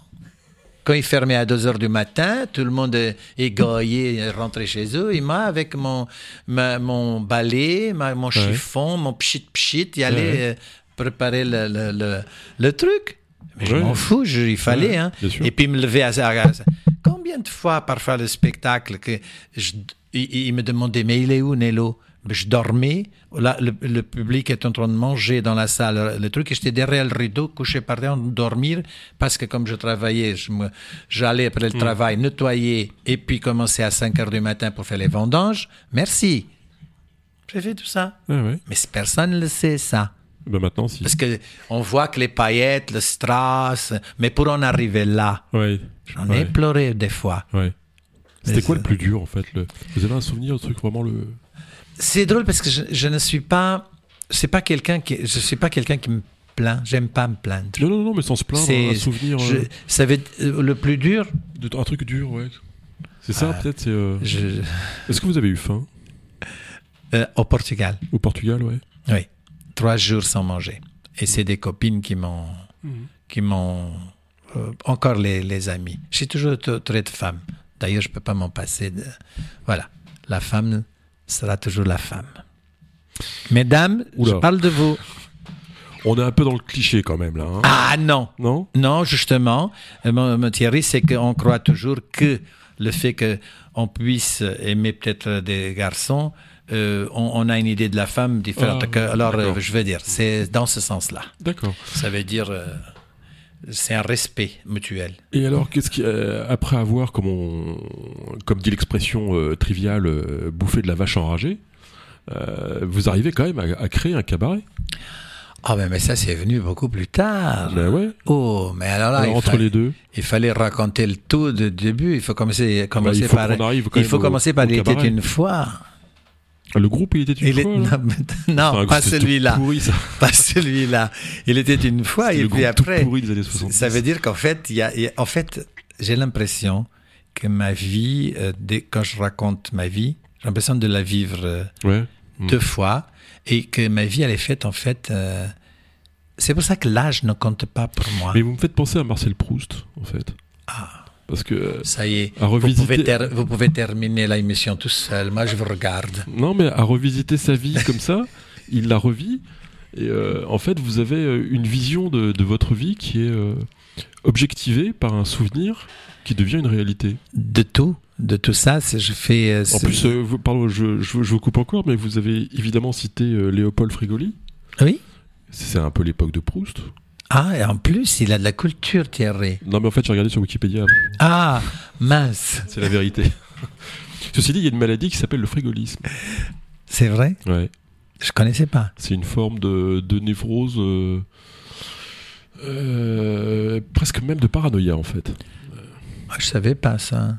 Quand il fermait à 2 heures du matin, tout le monde égaillé, rentré chez eux. Et moi, avec mon, ma- mon balai, ma- mon chiffon, mon pchit pchit, aller Ouais. euh, préparer le, le, le, le truc. Mais je m'en fous, je- il fallait. Hein. Et puis me lever à à. Combien de fois, parfois, le spectacle, que je- il, il me demandait, mais il est où, Nello? Je dormais, là, le, le public est en train de manger dans la salle, le truc, et j'étais derrière le rideau, couché par terre, en dormir, parce que comme je travaillais, j'allais après le travail nettoyer, et puis commencer à 5 heures du matin pour faire les vendanges. Merci. J'ai fait tout ça. Mais personne ne le sait, ça. Bah maintenant, si. Parce que on voit que les paillettes, le strass, mais pour en arriver là, Ouais. j'en ouais. ai pleuré des fois. Ouais. C'était quoi le plus dur en fait le... Vous avez un souvenir, le truc vraiment le. C'est drôle parce que je, je ne suis pas, c'est pas quelqu'un qui, je suis pas quelqu'un qui me plaint. J'aime pas me plaindre. Non, non, non, mais sans se plaindre, C'est- un souvenir. Je- euh, ça veut euh, le plus dur. de- un truc dur, ouais. C'est ça, Ah. peut-être euh, je- Est-ce que vous avez eu faim? Au Portugal, Au Portugal, ouais. oui, trois jours sans manger. Et c'est des copines qui m'ont, qui m'ont, euh, encore les, les amis. J'ai toujours été entouré de femmes. D'ailleurs, je peux pas m'en passer. De, voilà, la femme sera toujours la femme. Mesdames, Oula. je parle de vous. On est un peu dans le cliché quand même là. hein. Ah non, Non? Non, justement, euh, mon, mon Thierry, c'est qu'on croit toujours que le fait qu'on puisse aimer peut-être des garçons, euh, on, on a une idée de la femme différente. Ah, alors, euh, je veux dire, c'est dans ce sens-là. D'accord. Ça veut dire, euh, c'est un respect mutuel. Et alors, qu'est-ce qui, après avoir, comme, on, comme dit l'expression triviale, bouffé de la vache enragée, vous arrivez quand même à, à créer un cabaret? Ah ben, mais ça, c'est venu beaucoup plus tard. Ben ouais. Oh, mais alors là, Alors, entre fallait, les deux, il fallait raconter le tout de début. Il faut commencer, commencer bah, il faut par. Il faut au- commencer par Il était une fois. Le groupe, il était une Il fois, là Non, mais- non, Enfin, pas celui-là. Pas celui-là. Il était une fois et le puis groupe tout après. pourri des années 70. Ça veut dire qu'en fait, il y a, en fait, j'ai l'impression que ma vie, euh, dès- quand je raconte ma vie, j'ai l'impression de la vivre euh, Ouais. Mm. deux fois et que ma vie, elle est faite en fait. euh, c'est pour ça que l'âge ne compte pas pour moi. Mais vous me faites penser à Marcel Proust, en fait. Ah. Parce que. Ça y est, À vous pouvez, ter- vous pouvez terminer l'émission tout seul. Moi, je vous regarde. Non, mais à revisiter sa vie comme ça, il la revit. Et euh, en fait, vous avez euh, une vision de, de votre vie qui est euh, objectivée par un souvenir qui devient une réalité. De tout, de tout ça, c'est- je fais. euh, En plus, vous- pardon, je, je- je vous coupe encore, mais vous avez évidemment cité Léopold Frigoli. oui. C'est un peu l'époque de Proust. Ah, et en plus, il a de la culture, Thierry. Non, mais en fait, j'ai regardé sur Wikipédia. Ah, mince. C'est la vérité. Ceci dit, il y a une maladie qui s'appelle le frigolisme. C'est vrai? Ouais. Je connaissais pas. C'est une forme de, de névrose, euh, euh, presque même de paranoïa en fait. Ah, Je savais pas ça.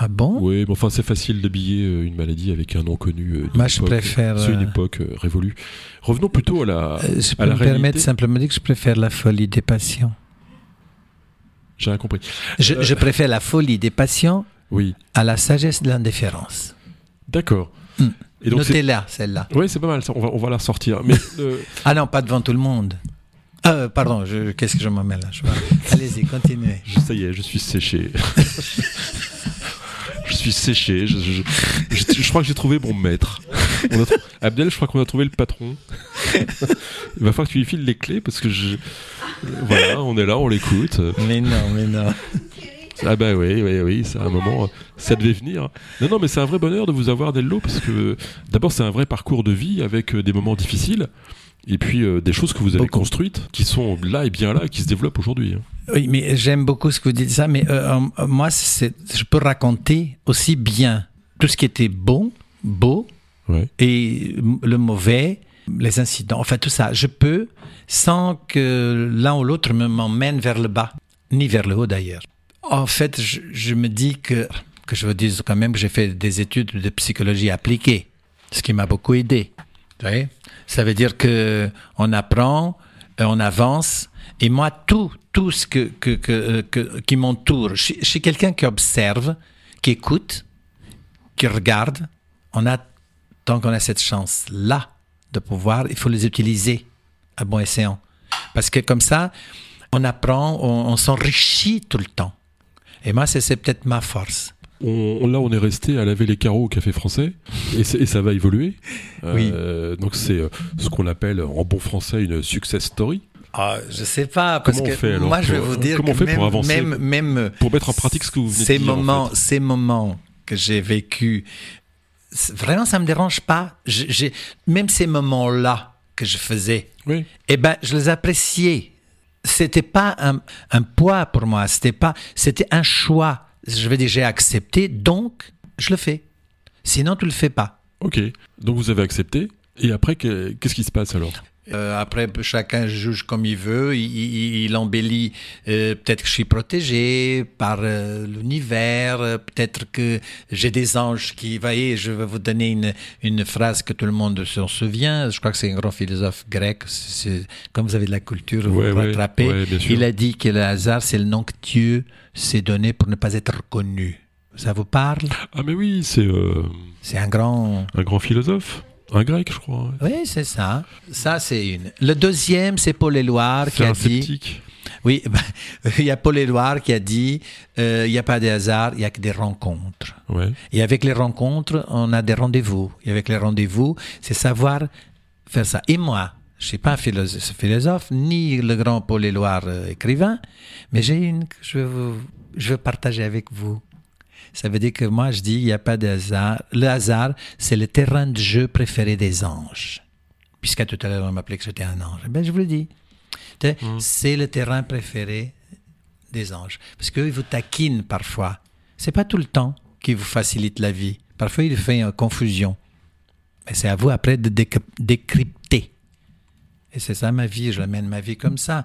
Ah bon? Oui, mais enfin c'est facile d'habiller euh, une maladie avec un nom connu. euh, Moi, je préfère, C'est une euh, époque révolue. Revenons plutôt à la. Je à peux la me permettre réalité. simplement de dire que je préfère la folie des passions. J'ai rien compris. Je, Euh. je préfère la folie des passions Oui, à la sagesse de l'indifférence. d'accord. Hmm. Et donc c'est. Notez-la, celle-là. Ouais, c'est pas mal. Ça. On va, on va la ressortir. Mais euh, Ah non, pas devant tout le monde. Euh, pardon, qu'est-ce que je m'en mêle là Allez-y, continuez. ça y est, je suis séché. je suis séché. Je, je- je- je crois que j'ai trouvé mon maître. On a trou- Abdel, je crois qu'on a trouvé le patron. Il va falloir que tu lui files les clés parce que je. Voilà, on est là, on l'écoute. Mais non, mais non. Ah bah oui, oui, oui, c'est un moment, ça devait venir. Non, non, mais c'est un vrai bonheur de vous avoir Dello parce que d'abord c'est un vrai parcours de vie avec euh, des moments difficiles et puis euh, des choses que vous avez Beaucoup. construites qui sont là et bien là et qui se développent aujourd'hui. hein. Oui, mais j'aime beaucoup ce que vous dites ça, mais euh, euh, moi, je peux raconter aussi bien tout ce qui était bon, beau, Ouais. et le mauvais, les incidents, enfin tout ça. Je peux sans que l'un ou l'autre me- m'emmène vers le bas, ni vers le haut d'ailleurs. En fait, je, je me dis que, que je vous dise quand même que j'ai fait des études de psychologie appliquée, ce qui m'a beaucoup aidé. Vous voyez Ça veut dire que on apprend, euh, on avance, et moi, tout, tout ce que, que, que, euh, que- qui m'entoure, je, suis- quelqu'un qui observe, qui écoute, qui regarde, on a, tant qu'on a cette chance-là de pouvoir, il faut les utiliser à bon escient. Parce que comme ça, on apprend, on, s'enrichit tout le temps. Et moi, c'est peut-être ma force. On, là, on est resté à laver les carreaux au café français et, ça va évoluer. Oui. Euh, donc c'est euh, ce qu'on appelle en bon français une success story. Ah, je sais pas, parce Comment on fait, alors, moi, je vais pour- vous dire comment on fait même, pour avancer même, même Pour mettre en pratique ce que vous venez ces de dire. en moments, fait. ces moments que j'ai vécu, vraiment, ça me dérange pas. J'ai- même ces moments-là que je faisais, Oui. eh ben, je les appréciais. C'était pas un, un poids pour moi. C'était pas, c'était un choix. Je vais dire, j'ai accepté, donc je le fais. Sinon, tu le fais pas. Ok. Donc vous avez accepté. Et après, que- qu'est-ce qui se passe alors? Euh, après, chacun juge comme il veut. Il, il- il embellit. Euh, peut-être que je suis protégé par euh, l'univers. Peut-être que j'ai des anges qui. Voyez, je vais vous donner une, une phrase que tout le monde s'en souvient. Je crois que c'est un grand philosophe grec. C'est- comme vous avez de la culture, vous Ouais, vous rattrapez. ouais, il a dit que le hasard, c'est le nom que Dieu s'est donné pour ne pas être reconnu. Ça vous parle? Ah mais oui, c'est euh, C'est un grand. un grand philosophe, un grec, je crois. Oui, c'est ça. Ça, c'est une. Le deuxième, c'est Paul Éluard qui a un dit. sceptique. Oui, ben, il y a Paul Éluard qui a dit euh, il n'y a pas de hasard, il n'y a que des rencontres. Ouais. Et avec les rencontres, on a des rendez-vous. Et avec les rendez-vous, c'est savoir faire ça. Et moi, je suis pas un philosophe, philosophe, ni le grand Paul Éluard euh, écrivain, mais j'ai une que je veux, vous- je veux partager avec vous. Ça veut dire que moi, je dis, il n'y a pas de hasard. Le hasard, c'est le terrain de jeu préféré des anges. Puisqu'à tout à l'heure, on m'appelait que j'étais un ange. Ben, je vous le dis. Sais, C'est le terrain préféré des anges. Parce qu'ils vous taquinent parfois. C'est pas tout le temps qu'ils vous facilitent la vie. Parfois, ils font une confusion. Mais c'est à vous après de déc- décrypter. Et c'est ça ma vie, je mène ma vie comme ça.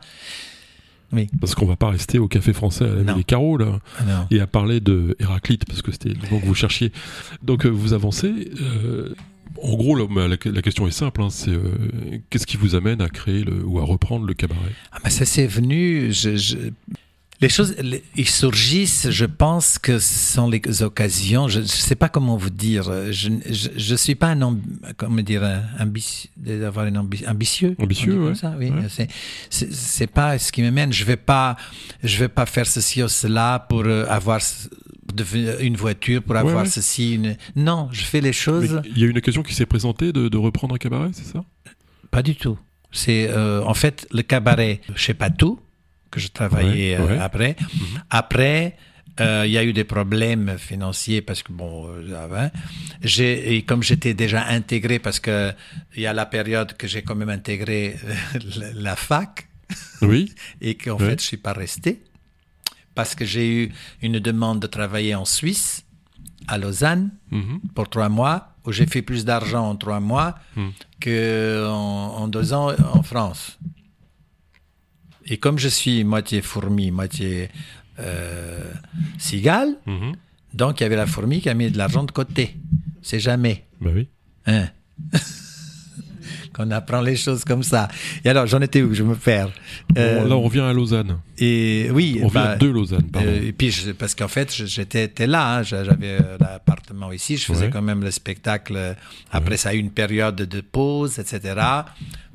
Oui. Parce qu'on va pas rester au café français à Non. les carreaux, là. Ah et à parler de Héraclite, parce que c'était le nom que vous cherchiez. Donc euh, vous avancez. euh, en gros, la, la question est simple. hein, c'est euh, qu'est-ce qui vous amène à créer le, ou à reprendre le cabaret? Ah, mais ça c'est venu. Je, je- Les choses, les- ils surgissent. Je pense que ce sont les occasions. Je ne sais pas comment vous dire. Je je, je suis pas un amb- comment dire ambici- d'avoir une ambi- ambitieux. Ambitieux, ouais. ça, oui. Ouais. C'est- pas ce qui me mène. Je vais pas je vais pas faire ceci ou cela pour euh, avoir une voiture pour avoir ouais. ceci. Une... Non, je fais les choses. Il y a une occasion qui s'est présentée de, de reprendre un cabaret, c'est ça? Pas du tout. C'est euh, en fait le cabaret chez Patou que je travaillais Ouais, euh, ouais. après. Après, euh, il y a eu des problèmes financiers parce que bon, euh, avant, j'ai et comme j'étais déjà intégré parce que il y a la période que j'ai quand même intégré la, fac Oui. et qu'en Ouais. fait je suis pas resté parce que j'ai eu une demande de travailler en Suisse à Lausanne Mhm. pour trois mois, où j'ai fait plus d'argent en trois mois Hmm. que en, en deux ans en France. Et comme je suis moitié fourmi, moitié euh, cigale, Mhm. donc il y avait la fourmi qui a mis de l'argent de côté. C'est jamais. Bah oui. Hein Qu'on apprend les choses comme ça. Et alors, j'en étais où Je me perds. Euh, là, on revient à Lausanne. et oui, On bah, revient de Lausanne, pardon. euh, et puis, je- parce qu'en fait, j'étais étais là, hein, j'a- j'avais euh, l'appartement ici, je faisais Ouais. quand même le spectacle. Après, ça a eu une période de pause, etc.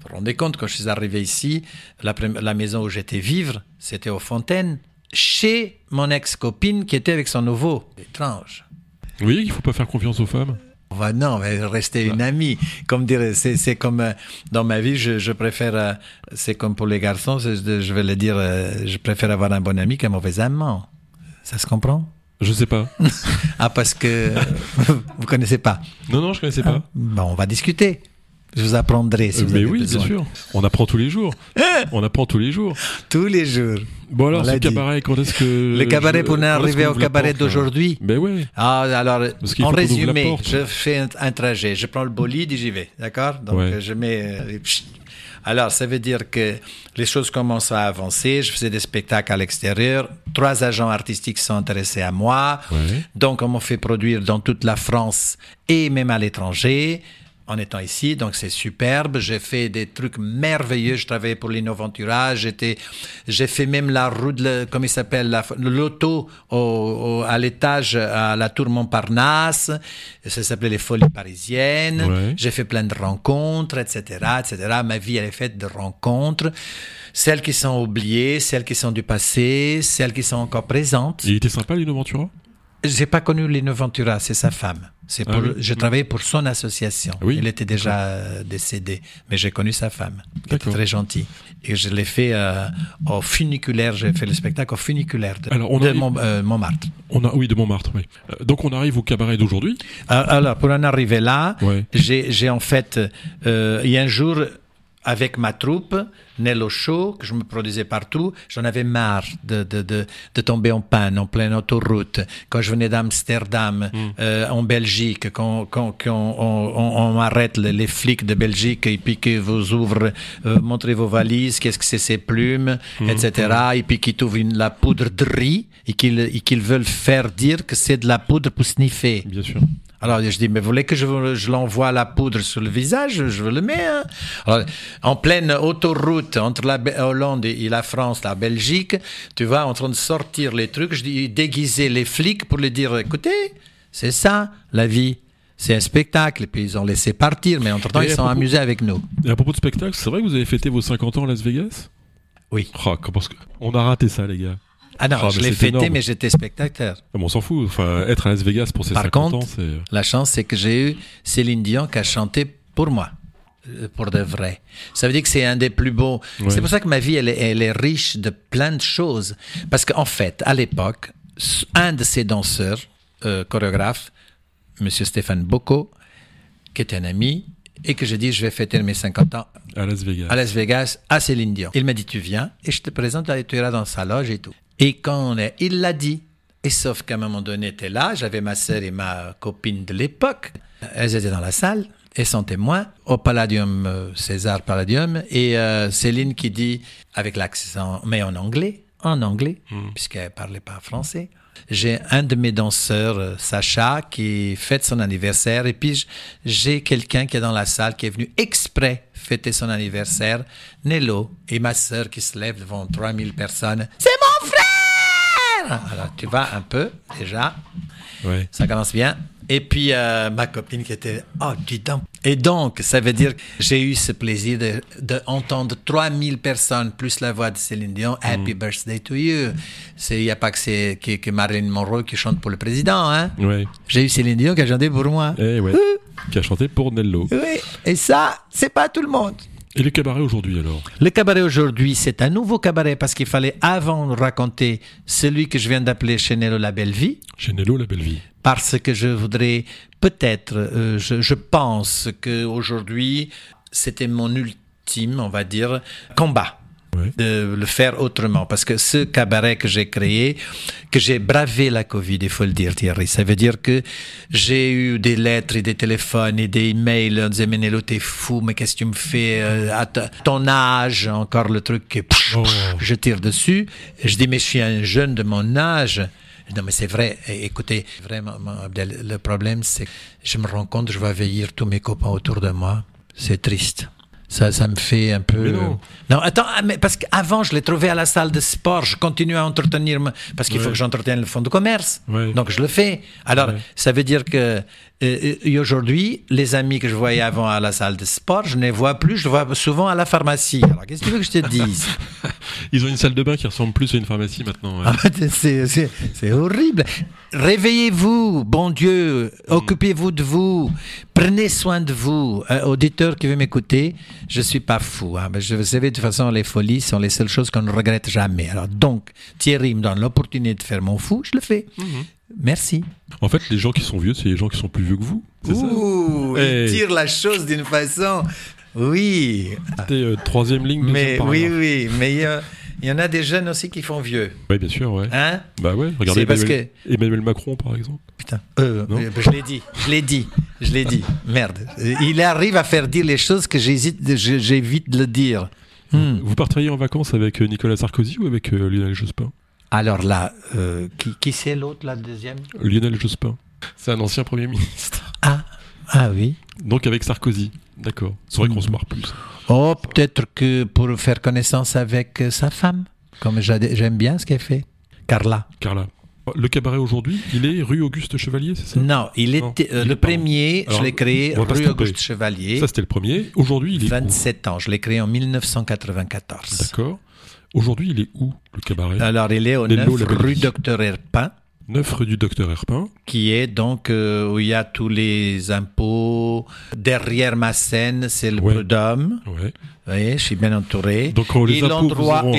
Vous vous rendez compte, quand je suis arrivé ici, la, maison où j'étais vivre, c'était aux Fontaines, chez mon ex-copine qui était avec son nouveau. Étrange. Vous voyez qu'il faut pas faire confiance aux femmes? Va, non, on va rester une amie. Comme dire, c'est, comme euh, dans ma vie, je, je préfère, euh, c'est comme pour les garçons, je vais le dire, euh, je préfère avoir un bon ami qu'un mauvais amant. Ça se comprend? Je sais pas. Ah, parce que vous connaissez pas. Non, non, je connaissais pas. Bon, on va discuter. Je vous apprendrai si Euh, vous mais avez oui, besoin. bien sûr. On apprend tous les jours. on apprend tous les jours. Tous les jours. Bon alors, On ce cabaret, quand est-ce que Le cabaret je- pour est-ce arriver au cabaret là d'aujourd'hui. Ben ouais. Ah, alors, en résumé, je fais un, trajet. Je prends le bolide et j'y vais. D'accord Donc, Ouais. euh, je mets. euh, alors, ça veut dire que les choses commencent à avancer. Je faisais des spectacles à l'extérieur. Trois agents artistiques sont intéressés à moi. Ouais. Donc, on m'a fait produire dans toute la France et même à l'étranger. En étant ici, donc c'est superbe. J'ai fait des trucs merveilleux. Je travaillais pour l'Innoventura. J'étais, j'ai fait même la route, le- comment il s'appelle, la- le loto au, au- à l'étage à la Tour Montparnasse. Ça s'appelait les Folies Parisiennes. Ouais. J'ai fait plein de rencontres, etc., etc. Ma vie, elle est faite de rencontres. Celles qui sont oubliées, celles qui sont du passé, celles qui sont encore présentes. Il était sympa, Lino Ventura J'ai pas connu Lino Ventura, c'est sa femme. C'est Ah pour, oui. j'ai travaillé pour son association. Oui. Il était déjà décédé, mais j'ai connu sa femme. qui était très gentil. Et je l'ai fait euh, au funiculaire. J'ai fait le spectacle au funiculaire de, Alors, on de arrive- Mont- euh, Montmartre. On a, oui, de Montmartre, oui. Euh, Donc on arrive au cabaret d'aujourd'hui. Alors, alors, pour en arriver là, Ouais. j'ai, en fait, euh, il y a un jour, avec ma troupe, Nello Show, que je me produisais partout, j'en avais marre de, de, de, de tomber en panne en pleine autoroute. Quand je venais d'Amsterdam, euh, en Belgique, quand, quand, quand on, on, on arrête les, flics de Belgique et puis qu'ils vous ouvrent, euh, montrez vos valises, qu'est-ce que c'est ces plumes, etc. Et puis qu'ils t'ouvrent une- la poudre de riz et qu'ils, et qu'ils veulent faire dire que c'est de la poudre pour sniffer. Bien sûr. Alors je dis, mais vous voulez que je, l'envoie la poudre sur le visage? Je veux le mets. hein. Alors, en pleine autoroute entre la Hollande et la France, la Belgique, tu vois, en train de sortir les trucs, je dis, déguiser les flics pour les dire, écoutez, c'est ça la vie. C'est un spectacle. Et puis ils ont laissé partir, mais entre-temps, Et ils sont propos- amusés avec nous. Et à propos de spectacle, c'est vrai que vous avez fêté vos 50 ans à Las Vegas? Oui. Ah, que- On a raté ça, les gars. Ah non, Ah, je l'ai fêté, énorme. mais j'étais spectateur. Ah, bon, on s'en fout. Enfin, être à Las Vegas pour ses Par 50 contre, ans, c'est. La chance, c'est que j'ai eu Céline Dion qui a chanté pour moi. euh, pour de vrai. Ça veut dire que c'est un des plus beaux. Ouais. C'est pour ça que ma vie, elle est, elle est riche de plein de choses. Parce qu'en fait, à l'époque, un de ces danseurs, euh, chorégraphes, Monsieur Stéphane Bocco, qui était un ami, et que j'ai dit, je vais fêter mes 50 ans À Las Vegas. à Las Vegas, à Céline Dion. Il m'a dit, tu viens et je te présente, tu iras dans sa loge et tout. Et quand on est, il l'a dit. Et sauf qu'à un moment donné, était là, j'avais ma sœur et ma copine de l'époque. Elles étaient dans la salle, elles sont témoins au Palladium, euh, César Palladium. Et euh, Céline qui dit, avec l'accent, mais en anglais, en anglais, puisqu'elle parlait pas français. J'ai un de mes danseurs, euh, Sacha, qui fête son anniversaire. Et puis, j'ai quelqu'un qui est dans la salle, qui est venu exprès fêter son anniversaire, Nello, et ma sœur qui se lève devant 3000 personnes. C'est mon frère Alors, tu vois un peu, déjà. Ça commence bien. Et puis, euh, ma copine qui était, oh, dis donc. Et donc, ça veut dire que j'ai eu ce plaisir de, de entendre 3000 personnes, plus la voix de Céline Dion, Happy Birthday to you. Il n'y a pas que, que, que Marilyn Monroe qui chante pour le président. Hein? J'ai eu Céline Dion qui a chanté pour moi. Eh ouais. Qui a chanté pour Nello. Oui, et ça, c'est pas tout le monde. Et le cabaret aujourd'hui alors Le cabaret aujourd'hui, c'est un nouveau cabaret parce qu'il fallait avant raconter celui que je viens d'appeler Chenello La Belle Vie. Chez Nello, la belle vie. parce que je voudrais peut-être, euh, je, je pense que aujourd'hui c'était mon ultime, on va dire, combat. De le faire autrement. Parce que ce cabaret que j'ai créé, que j'ai bravé la Covid, il faut le dire, Thierry, ça veut dire que j'ai eu des lettres et des téléphones et des emails. On disait, mais Nello, t'es fou, mais qu'est-ce que tu me fais euh, à ton âge Encore le truc que pff, Oh. pff, je tire dessus. Je dis, mais je suis un jeune de mon âge. Non, mais c'est vrai. Écoutez, vraiment, Abdel, le problème, c'est que je me rends compte, je vois vieillir tous mes copains autour de moi. C'est triste. Ça, ça me fait un peu. Mais non. Non, attends, ah, mais parce qu'avant, je l'ai trouvé à la salle de sport. Je continue à entretenir, me- parce qu'il faut que j'entretienne le fonds de commerce. Ouais. Donc, je le fais. Alors, Ouais. ça veut dire que euh, euh, aujourd'hui, les amis que je voyais avant à la salle de sport, je ne les vois plus. Je les vois souvent à la pharmacie. Alors, qu'est-ce que tu veux que je te dise? Ils ont une salle de bain qui ressemble plus à une pharmacie maintenant. ouais. Ah, c'est, c'est- horrible. Réveillez-vous, bon Dieu, occupez-vous de vous, prenez soin de vous. Euh, auditeur qui veut m'écouter, je suis pas fou. hein, mais je, vous savez, de toute façon, les folies sont les seules choses qu'on ne regrette jamais. Alors donc, Thierry me donne l'opportunité de faire mon fou, je le fais. Merci. En fait, les gens qui sont vieux, c'est les gens qui sont plus vieux que vous. Ça Ouh, Hey. il tire la chose d'une façon. Oui, C'était euh, troisième ligne, mais oui, oui, mais euh, il y en a des jeunes aussi qui font vieux. Ouais, bien sûr, ouais. Hein? Bah ouais, regardez C'est parce Emmanuel, Emmanuel Macron, par exemple. Putain. Euh, euh, je l'ai dit, je l'ai dit, je l'ai dit. Merde. Il arrive à faire dire les choses que j'hésite, j'évite de le dire. Hmm. Vous partiriez en vacances avec Nicolas Sarkozy ou avec Lionel Jospin? Alors là, qui, qui c'est l'autre, la deuxième? Lionel Jospin. C'est un ancien Premier ministre. Ah, ah oui. Donc avec Sarkozy. D'accord. C'est vrai qu'on se marre plus. Oh, peut-être que pour faire connaissance avec euh, sa femme, comme j'aime bien ce qu'elle fait. Carla. Carla. Le cabaret aujourd'hui, il est rue Auguste Chevalier, c'est ça? Non, il Non, était euh, il le premier, Alors, je l'ai créé rue. Auguste Chevalier, Ça, c'était le premier. Aujourd'hui, il est où? 27 ans. Je l'ai créé en 1994. D'accord. Aujourd'hui, il est où, le cabaret? Alors, il est au Les 9 lots, la belle rue. Docteur Herpin. 9 rue du Docteur Herpin. qui est donc euh, où il y a tous les impôts. Derrière ma scène, c'est le Ouais. prud'homme. Ouais. Vous voyez, je suis bien entouré. Donc, les et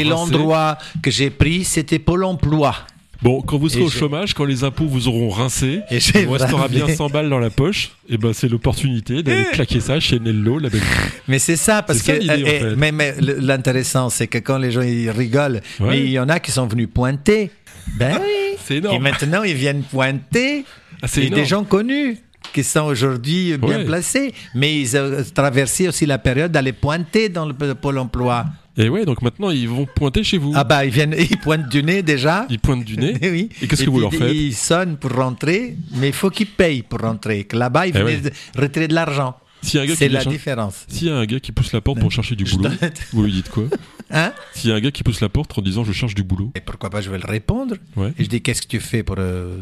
l'endroit, et que j'ai pris, c'était Pôle emploi. Bon, quand vous serez Et au chômage, quand les impôts vous auront rincé, Et vous restera bien 100 balles dans la poche, et ben c'est l'opportunité d'aller claquer ça chez Nello, la belle Mais c'est ça, parce que. ça, l'idée, en fait. Mais, mais le- l'intéressant, c'est que quand les gens ils rigolent, Ouais. mais il y en a qui sont venus pointer. Ben oui. C'est énorme. Et maintenant, ils viennent pointer. Ah, c'est des gens connus qui sont aujourd'hui bien Ouais. placés. Mais ils ont traversé aussi la période d'aller pointer dans le Pôle emploi. Et ouais, donc maintenant ils vont pointer chez vous. Ah bah ils viennent, ils pointent du nez déjà. Ils pointent du nez. oui. Et qu'est-ce que vous leur faites Ils sonnent pour rentrer, mais il faut qu'ils payent pour rentrer. Que là-bas, ils Eh ouais. de retirer de l'argent. S'il y a un gars C'est qui la différence. S'il y a un gars qui pousse la porte pour chercher du boulot, vous lui dites quoi Hein S'il y a un gars qui pousse la porte en disant je cherche du boulot, Et pourquoi pas, je vais le répondre. ouais, Et je dis, qu'est-ce que tu fais pour, euh,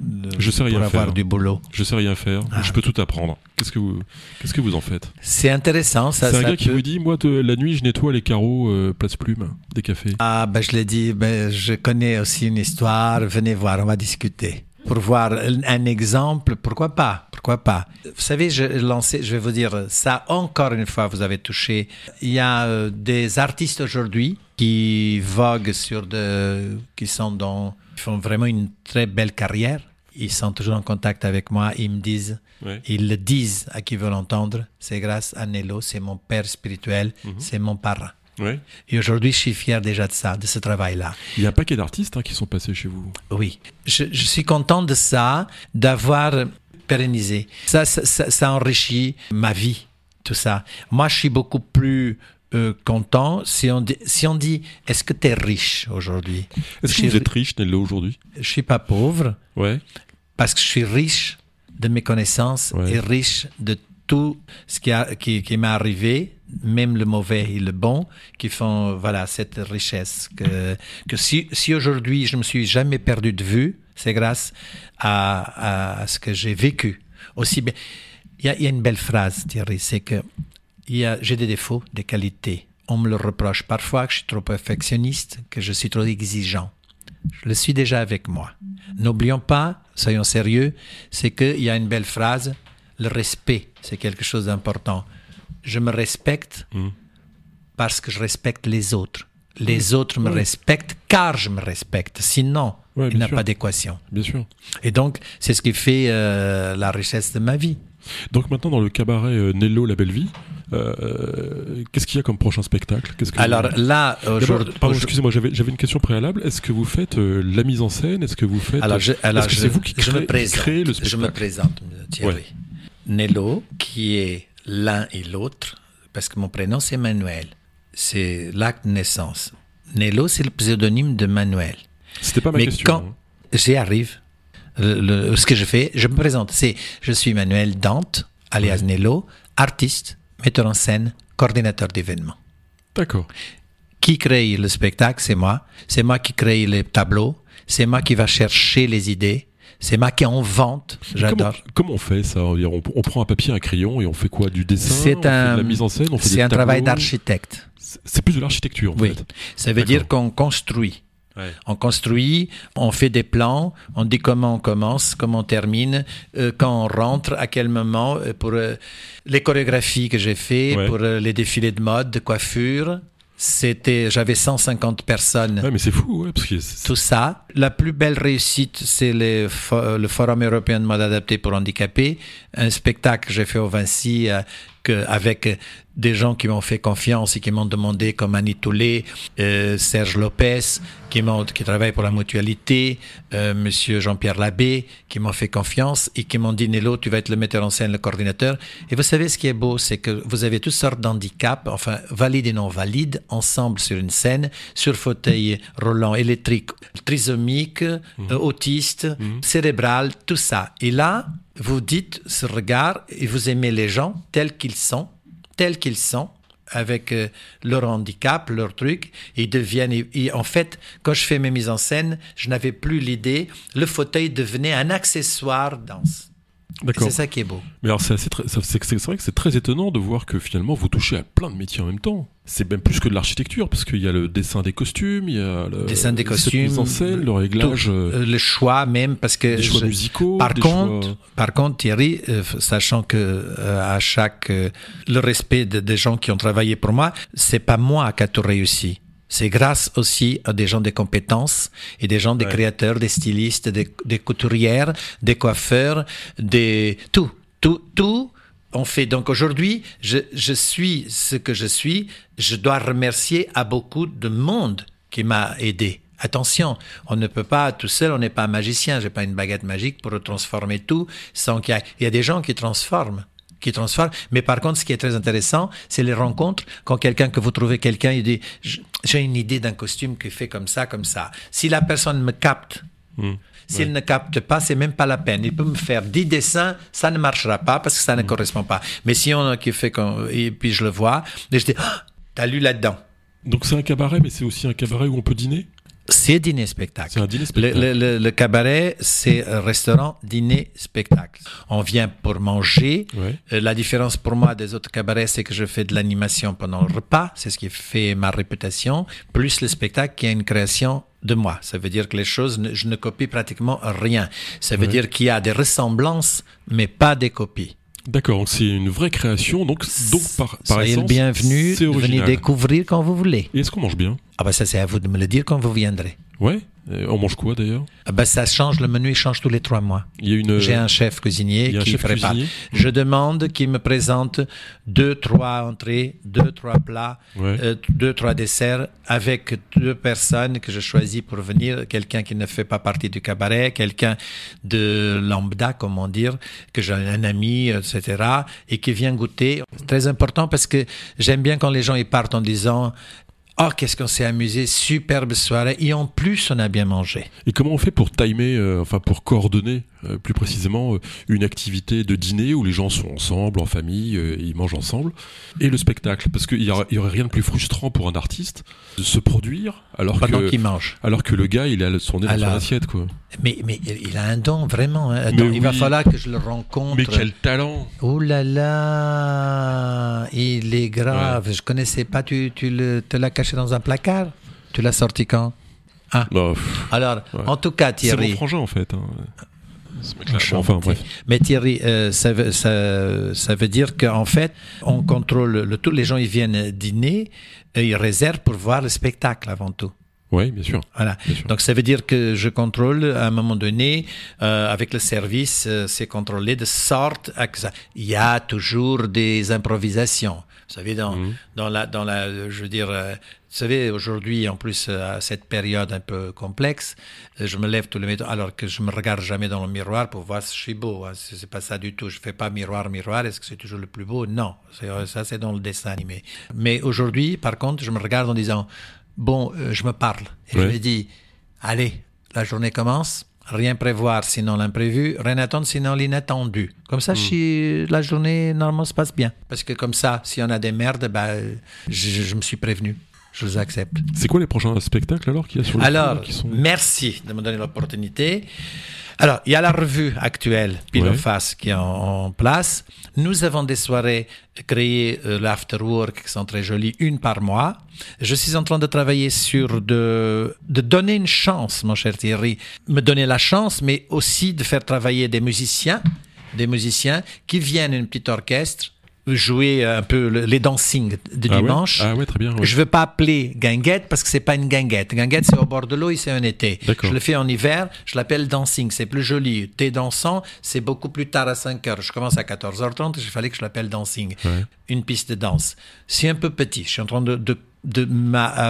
le- Je sais rien pour avoir faire. du boulot je sais rien faire, Ah. je peux tout apprendre. Qu'est-ce que vous, qu'est-ce que vous en faites C'est intéressant, ça. C'est un ça gars qui peut- vous dit moi de, la nuit je nettoie les carreaux euh, place plume des cafés. Ah, ben je l'ai dit, ben, je connais aussi une histoire, venez voir, on va discuter. Pour voir un exemple, pourquoi pas Pourquoi pourquoi pas Vous savez, je, lancé, je vais vous dire ça encore une fois, vous avez touché. Il y a euh, des artistes aujourd'hui qui voguent sur de, qui sont dans, qui font vraiment une très belle carrière. Ils sont toujours en contact avec moi. Ils me disent, ils le disent à qui veut l'entendre. C'est grâce à Nello, c'est mon père spirituel, mhm. c'est mon parrain. Et aujourd'hui, je suis fier déjà de ça, de ce travail-là. Il y a un paquet d'artistes hein, qui sont passés chez vous. Oui, je, suis content de ça, d'avoir pérennisé. Ça ça, enrichit ma vie, tout ça. Moi, je suis beaucoup plus euh, content si on dit, si on dit est-ce que tu es riche aujourd'hui? Est-ce que vous êtes riche, Nello, aujourd'hui? Je suis pas pauvre. Ouais. Parce que je suis riche de mes connaissances et riche de tout ce qui, a, qui, qui m'est arrivé même le mauvais et le bon, qui font voilà cette richesse. Que, que si, si aujourd'hui je me suis jamais perdu de vue, c'est grâce à, à, ce que j'ai vécu. Aussi bien, il y a, y a, une belle phrase, Thierry, c'est que j'ai des défauts, des qualités. On me le reproche parfois que je suis trop perfectionniste, que je suis trop exigeant. Je le suis déjà avec moi. N'oublions pas, soyons sérieux, c'est qu'il y a une belle phrase, le respect, c'est quelque chose d'important je me respecte hmm. parce que je respecte les autres. Les autres me respectent car je me respecte. Sinon, il n'y a pas d'équation. Bien sûr. Et donc, c'est ce qui fait euh, la richesse de ma vie. Donc maintenant, dans le cabaret euh, Nello, la belle vie, euh, qu'est-ce qu'il y a comme prochain spectacle? Que Alors là, aujourd'hui. excusez-moi, j'avais, une question préalable. Est-ce que vous faites la mise en scène? Est-ce que vous faites. Alors, est-ce que c'est vous qui créez, le spectacle Je me présente, Thierry. Nello, qui est l'un et l'autre, parce que mon prénom c'est Manuel. C'est l'acte de naissance. Nello, c'est le pseudonyme de Manuel. C'était pas ma Mais question. quand hein. j'y arrive, ce que je fais, je me présente. C'est, je suis Manuel Dante, alias Nello, artiste, metteur en scène, coordinateur d'événements. D'accord. Qui crée le spectacle, c'est moi. C'est moi qui crée les tableaux. C'est moi qui va chercher les idées. C'est marqué en vente. J'adore. Comment, on fait ça? On, prend un papier, un crayon et on fait quoi? Du dessin? C'est un, de la mise en scène C'est un travail d'architecte. C'est plus de l'architecture. oui. Ça veut dire qu'on construit. On construit, on fait des plans, on dit comment on commence, comment on termine, euh, quand on rentre, à quel moment, euh, pour euh, les chorégraphies que j'ai fait, pour les défilés de mode, de coiffure. C'était, j'avais 150 personnes. Ouais, mais c'est fou, ouais, parce que Tout ça. La plus belle réussite, c'est le, Forum européen de mode adapté pour handicapés. Un spectacle que j'ai fait au Vinci euh, que, avec des gens qui m'ont fait confiance et qui m'ont demandé, comme Annie Toulet, euh, Serge Lopez, qui, qui travaille pour la mutualité, euh, Monsieur Jean-Pierre Labbé, qui m'ont fait confiance et qui m'ont dit, Nello, tu vas être le metteur en scène, le coordinateur. Et vous savez, ce qui est beau, c'est que vous avez toutes sortes d'handicaps, enfin, valides et non valides, ensemble sur une scène, sur fauteuil roulant électrique, trisomique, mmh. euh, autiste, mmh. cérébral, tout ça. Et là, vous dites ce regard et vous aimez les gens tels qu'ils sont tels qu'ils sont, avec euh, leur handicap, leur truc, ils deviennent. En fait, quand je fais mes mises en scène, je n'avais plus l'idée. Le fauteuil devenait un accessoire danse. C'est ça qui est beau. Mais alors, c'est vrai que c'est très étonnant de voir que finalement, vous touchez à plein de métiers en même temps. C'est même plus que de l'architecture, parce qu'il y a le dessin des costumes, il y a le dessin des costumes, mise en scène, le réglage, euh, le choix même, parce que des choix musicaux. Par contre, par contre, Thierry, euh, sachant que euh, à chaque le respect des gens qui ont travaillé pour moi, c'est pas moi qui a tout réussi. C'est grâce aussi à des gens de compétences et des gens, des créateurs, des stylistes, des, couturières, des coiffeurs, des tout, tout, tout. On fait donc aujourd'hui, je, je suis ce que je suis. Je dois remercier à beaucoup de monde qui m'a aidé. Attention, on ne peut pas tout seul, on n'est pas un magicien, j'ai pas une baguette magique pour transformer tout sans qu'il y, il y a des gens qui transforment qui transforme. Mais par contre, ce qui est très intéressant, c'est les rencontres. Quand quelqu'un, que vous trouvez quelqu'un, il dit, j'ai une idée d'un costume qui fait comme ça, comme ça. Si la personne me capte, hmm. S'il ne capte pas, c'est même pas la peine. Il peut me faire 10 dessins, ça ne marchera pas parce que ça ne hmm. correspond pas. Mais si on qui fait et puis je le vois, je dis, oh, t'as lu là-dedans. Donc c'est un cabaret, mais c'est aussi un cabaret où on peut dîner? C'est dîner-spectacle. C'est un dîner Le, spectacle. le- le- le cabaret, c'est restaurant, dîner, spectacle. On vient pour manger. Ouais. Euh, La différence pour moi des autres cabarets, c'est que je fais de l'animation pendant le repas. C'est ce qui fait ma réputation. Plus le spectacle qui a une création de moi. Ça veut dire que les choses, je ne copie pratiquement rien. Ça veut dire qu'il y a des ressemblances, mais pas des copies. D'accord, donc c'est une vraie création, donc, donc par, par Soyez le bienvenu. Venez découvrir quand vous voulez. Et est-ce qu'on mange bien? Ah ben ça, c'est à vous de me le dire quand vous viendrez. Ouais? Euh, on mange quoi d'ailleurs? Ah ben ça change, le menu il change tous les trois mois. J'ai un chef cuisinier qui chef prépare. cuisinier? Je demande qu'il me présente deux, trois entrées, deux, trois plats, Ouais. euh, deux, trois desserts avec deux personnes que je choisis pour venir. Quelqu'un qui ne fait pas partie du cabaret, quelqu'un de lambda, comment dire, que j'ai un ami, etc., et qui vient goûter. C'est très important parce que j'aime bien quand les gens ils partent en disant Oh, qu'est-ce qu'on s'est amusé, superbe soirée. Et en plus, on a bien mangé. Et comment on fait pour timer, euh, enfin pour coordonner plus précisément euh, une activité de dîner où les gens sont ensemble, en famille, euh, ils mangent ensemble, et le spectacle Parce qu'il y, aura- il y aurait rien de plus frustrant pour un artiste de se produire alors Pendant que qu'ils mangent. alors que le gars il a son nez dans son Alors, assiette quoi. Mais, mais il a un don, vraiment. hein. Attends, il va falloir que je le rencontre. Mais quel talent Oh là là, il est grave. Je connaissais pas. Tu, tu le, te l'as caché dans un placard? Tu l'as sorti quand? Bah, pff, Alors, Ouais. en tout cas, C'est mon Thierry. frangin en fait. hein. Enfin bref. Mais Thierry, euh, ça, veut, ça, ça veut dire qu'en fait, on contrôle le tout. Les gens, ils viennent dîner, et ils réservent pour voir le spectacle avant tout. Oui, bien sûr. Voilà. Bien sûr. Donc ça veut dire que je contrôle à un moment donné euh, avec le service, euh, c'est contrôlé de sorte à que ça. Il y a toujours des improvisations. Vous savez dans Mhm. dans la dans la je veux dire euh, vous savez aujourd'hui en plus euh, à cette période un peu complexe, euh, je me lève tous les matins alors que je me regarde jamais dans le miroir pour voir si je suis beau. hein. C'est pas ça du tout. Je fais pas miroir miroir. Est-ce que c'est toujours le plus beau? Non. Ça c'est dans le dessin animé. Mais aujourd'hui par contre je me regarde en disant bon euh, je me parle et je me dis allez la journée commence. Rien prévoir sinon l'imprévu, rien attendre sinon l'inattendu. Comme ça, si la journée normalement se passe bien. Parce que comme ça, s'il y en a des merdes, bah, je, je me suis prévenu. Je les accepte. C'est quoi les prochains spectacles alors qu'il y a sur le Alors, qui sont... merci de me donner l'opportunité. Alors, il y a la revue actuelle, Pile Face, qui est en, en place. Nous avons des soirées créées, euh, l'afterwork, qui sont très jolies, une par mois. Je suis en train de travailler sur de, de donner une chance, mon cher Thierry. Me donner la chance, mais aussi de faire travailler des musiciens, des musiciens qui viennent un petit orchestre jouer un peu le- les dancing de ah ouais dimanche. Ah ouais, très bien. ouais. Je veux pas appeler guinguette parce que c'est pas une guinguette. Guinguette, c'est au bord de l'eau et c'est un été. Je le fais en hiver, je l'appelle dancing. C'est plus joli. Thé dansant, c'est beaucoup plus tard à 5 heures. Je commence à 14h30, il fallait que je l'appelle dancing. Une piste de danse. C'est un peu petit. Je suis en train de, de de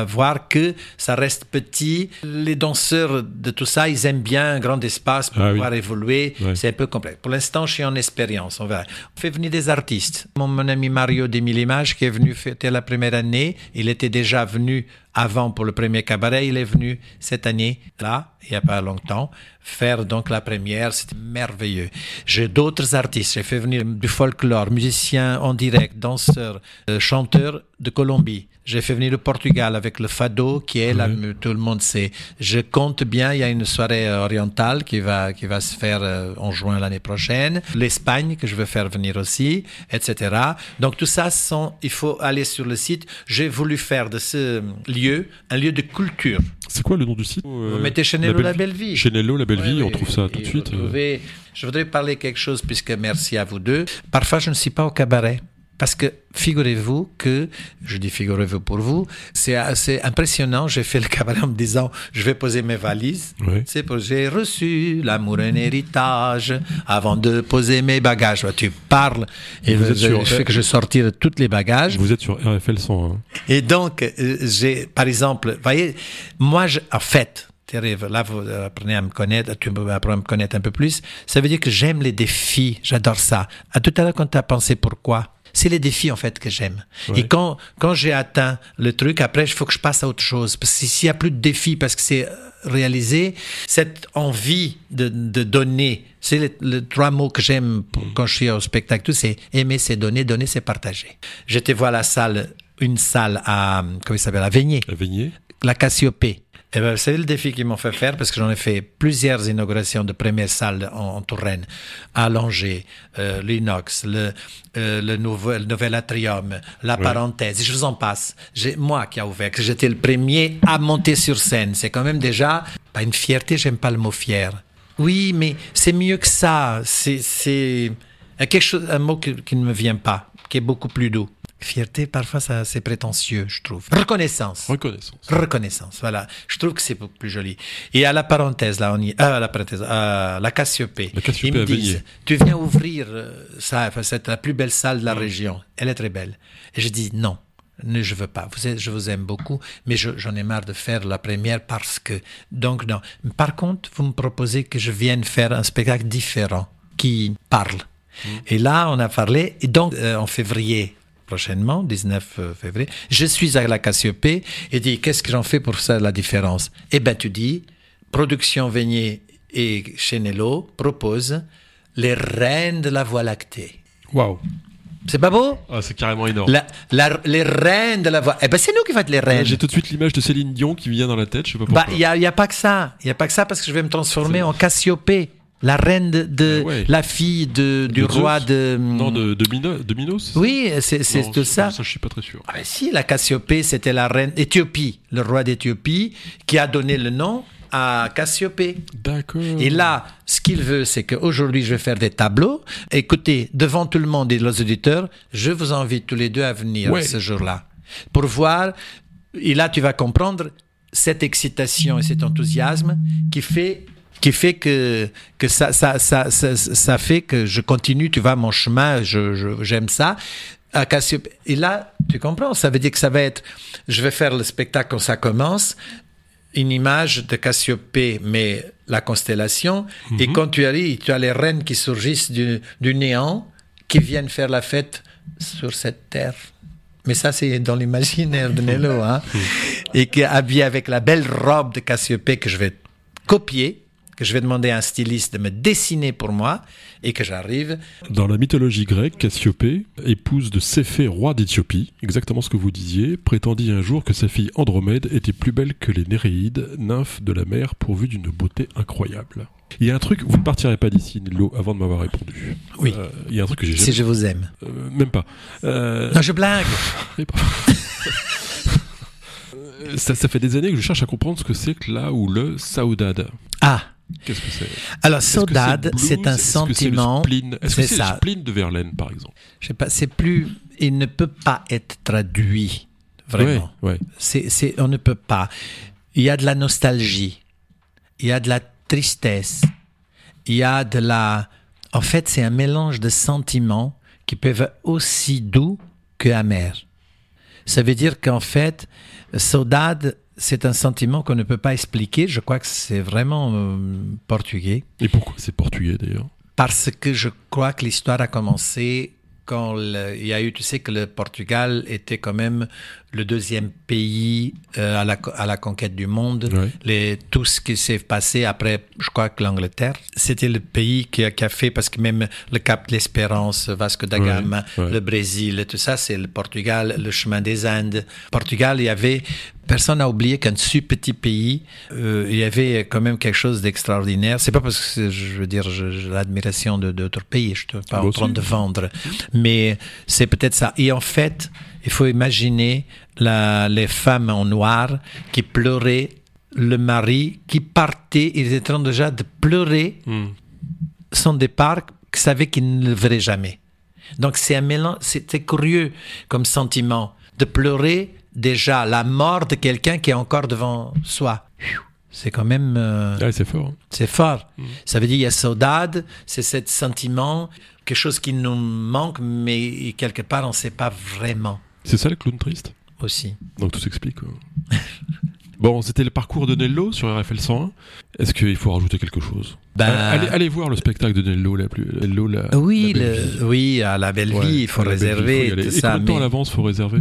voir que ça reste petit. Les danseurs de tout ça, ils aiment bien un grand espace pour Ah oui. pouvoir évoluer. Ouais. C'est un peu complexe. Pour l'instant, je suis en expérience. On. On fait venir des artistes. Mon, mon ami Mario Images, qui est venu fêter la première année, il était déjà venu avant pour le premier cabaret. Il est venu cette année, là, il n'y a pas longtemps, faire donc la première. C'était merveilleux. J'ai d'autres artistes. J'ai fait venir du folklore, musiciens en direct, danseurs, euh, chanteurs de Colombie. J'ai fait venir le Portugal avec le fado, qui est là, tout le monde sait. Je compte bien, il y a une soirée euh, orientale qui va, qui va se faire euh, en juin l'année prochaine. L'Espagne, que je veux faire venir aussi, etc. Donc tout ça, sont, il faut aller sur le site. J'ai voulu faire de ce lieu un lieu de culture. C'est quoi le nom du site? Vous mettez Chenello la belle vie. Chenello la belle vie, Ouais, on trouve ça tout de suite. trouvez- Je voudrais parler quelque chose, puisque merci à vous deux. Parfois, je ne suis pas au cabaret. Parce que figurez-vous que, je dis figurez-vous pour vous, c'est assez impressionnant. J'ai fait le cabaret en me disant, je vais poser mes valises. Ouais. C'est pour j'ai reçu l'amour un héritage avant de poser mes bagages. Tu parles et Vous êtes sûr, je fais que je sortir tous les bagages. Vous êtes sur RFL 100. hein. Et donc, euh, j'ai, par exemple, voyez, moi, je, en fait, là, vous apprenez à me connaître, tu apprends à me connaître un peu plus. Ça veut dire que j'aime les défis. J'adore ça. À tout à l'heure, quand tu as pensé pourquoi, c'est les défis, en fait, que j'aime. Ouais. Et quand, quand j'ai atteint le truc, après, il faut que je passe à autre chose. Parce que s'il n'y a plus de défis, parce que c'est euh, réalisé, cette envie de, de donner, c'est les, les trois mots que j'aime pour- quand je suis au spectacle, tout, c'est aimer, c'est donner, donner, c'est partager. J'étais voir la salle, une salle à, comment il s'appelle, À Veigné. la Cassiopée. Eh ben, savez le défi qu'ils m'ont fait faire parce que j'en ai fait plusieurs inaugurations de premières salles en, en Touraine, à Langeais, euh, l'Inox, le, euh, le, nouvel, le nouvel atrium, la parenthèse, je vous en passe. J'ai moi qui a ouvert, que j'étais le premier à monter sur scène. C'est quand même déjà pas une fierté, j'aime pas le mot fier. Oui, mais c'est mieux que ça. C'est c'est quelque chose, un mot qui, qui ne me vient pas, qui est beaucoup plus doux. Fierté, parfois, ça, c'est prétentieux, je trouve. Reconnaissance. Reconnaissance. Reconnaissance, voilà. Je trouve que c'est beaucoup plus joli. Et à la parenthèse, là, on y, euh, à la parenthèse, à la Cassiopée. La Cassiopée ils me disent, tu viens ouvrir euh, ça, enfin, c'est la plus belle salle de Mm. la région. Elle est très belle. Et je dis non. Ne, je veux pas. Vous êtes, je vous aime beaucoup, mais je- j'en ai marre de faire la première parce que. Donc, non. Par contre, vous me proposez que je vienne faire un spectacle différent qui parle. Mm. Et là, on a parlé. Et donc, euh, en février prochainement, 19 février, je suis à la Cassiopée et dis qu'est-ce que j'en fais pour ça la différence? Eh ben, tu dis, Production Veigné et Chenello proposent les reines de la Voie lactée. Waouh. C'est pas beau? Ah, c'est carrément énorme. La- la- Les reines de la Voie. Eh ben, c'est nous qui faisons les reines. J'ai tout de suite l'image de Céline Dion qui vient dans la tête, je sais pas pourquoi. Bah, il n'y a, y a pas que ça. Il n'y a pas que ça parce que je vais me transformer en Cassiopée, la reine de, ouais. la fille de, du De roi de. Non, de, de, Mino- de Minos Oui, c'est tout ça. Ça, je suis pas très sûr. Ah ben si, la Cassiopée, c'était la reine d'Éthiopie, le roi d'Éthiopie, qui a donné le nom à Cassiopée. D'accord. Et là, ce qu'il veut, c'est qu'aujourd'hui, je vais faire des tableaux. Écoutez, devant tout le monde et les auditeurs, je vous invite tous les deux à venir Ouais. ce jour-là pour voir. Et là, tu vas comprendre cette excitation et cet enthousiasme qui fait qui fait que que ça ça ça ça, ça fait que je continue tu vois mon chemin je je- j'aime ça et là tu comprends ça veut dire que ça va être je vais faire le spectacle quand ça commence une image de Cassiopée, mais la constellation. Et quand tu arrives, tu as les reines qui surgissent du, du néant, qui viennent faire la fête sur cette terre. Mais ça, c'est dans l'imaginaire de Nello. Hein? Et qui est habillé avec la belle robe de Cassiopée que je vais copier, que je vais demander à un styliste de me dessiner pour moi, et que j'arrive. Dans la mythologie grecque, Cassiopée, épouse de Céphée, roi d'Éthiopie, exactement ce que vous disiez, prétendit un jour que sa fille Andromède était plus belle que les Néréides, nymphes de la mer pourvues d'une beauté incroyable. Il y a un truc, vous ne partirez pas d'ici, Nello, avant de m'avoir répondu. Oui. Euh, il y a un truc que j'ai Si jamais... je vous aime. euh, même pas. Euh, Non, je blague. ça, ça fait des années que je cherche à comprendre ce que c'est que là ou le saudade. Ah, Qu'est-ce que c'est? Alors saudade, c'est un Est-ce que c'est le sentiment. Est-ce que c'est le spleen de Verlaine, par exemple? Je sais pas, c'est plus. Il ne peut pas être traduit, vraiment. Ouais, ouais. C'est, on ne peut pas. Il y a de la nostalgie, il y a de la tristesse, il y a de la. En fait, c'est un mélange de sentiments qui peuvent être aussi doux que amers. Ça veut dire qu'en fait, saudade, c'est un sentiment qu'on ne peut pas expliquer. Je crois que c'est vraiment euh, portugais. Et pourquoi c'est portugais d'ailleurs? Parce que je crois que l'histoire a commencé quand le- il y a eu, tu sais que le Portugal était quand même le deuxième pays euh, à, la, à la conquête du monde. Ouais. Les, tout ce qui s'est passé après, je crois que l'Angleterre, c'était le pays qui a, qui a fait, parce que même le Cap de l'Espérance, Vasco da Gama, le Brésil, tout ça, c'est le Portugal, le chemin des Indes. Portugal, il y avait, personne n'a oublié qu'un si petit pays, euh, il y avait quand même quelque chose d'extraordinaire. C'est pas parce que, je veux dire, j'ai l'admiration de d'autres pays, je ne suis pas en train de vendre, mais c'est peut-être ça. Et en fait, il faut imaginer la, les femmes en noir qui pleuraient le mari qui partait, ils étaient en train déjà de pleurer Hmm. son départ, qui savait qu'il ne le verrait jamais. Donc c'est un mélange, c'était curieux comme sentiment de pleurer déjà la mort de quelqu'un qui est encore devant soi. C'est quand même, euh, Ouais, c'est fort. hein. c'est fort. Ça veut dire il y a saudade, c'est ce sentiment, quelque chose qui nous manque, mais quelque part on ne sait pas vraiment C'est ça le clown triste? Aussi. Donc tout s'explique. bon, c'était le parcours de Nello sur RFL 101. Est-ce qu'il faut rajouter quelque chose? Ben- allez, allez voir le spectacle de Nello, la plus, Nello, la, Oui, la le- oui, à la belle Ouais, vie, il faut belle vie, réserver faut Et combien de temps mais- à l'avance faut réserver?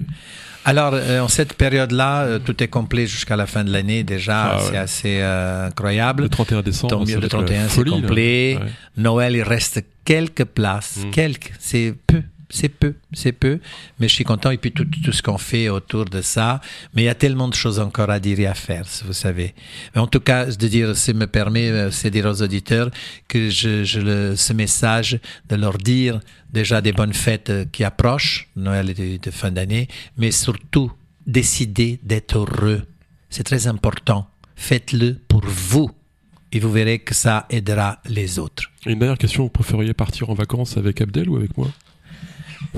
Alors, euh, en cette période-là, euh, tout est complet jusqu'à la fin de l'année déjà. Ah ouais. C'est assez euh, incroyable. Le 31 décembre. Tant mieux, ça le va être la 31, c'est complet. Ouais. Noël, il reste quelques places. Mm. Quelques, c'est peu. C'est peu, c'est peu, mais je suis content. Et puis tout, ce qu'on fait autour de ça. Mais il y a tellement de choses encore à dire et à faire, vous savez. Mais en tout cas, de dire, ça me permet, euh, c'est dire aux auditeurs que je, ce message de leur dire déjà des bonnes fêtes euh, qui approchent, Noël et de, de fin d'année, mais surtout décider d'être heureux. C'est très important. Faites-le pour vous et vous verrez que ça aidera les autres. Une dernière question, vous préfériez partir en vacances avec Abdel ou avec moi?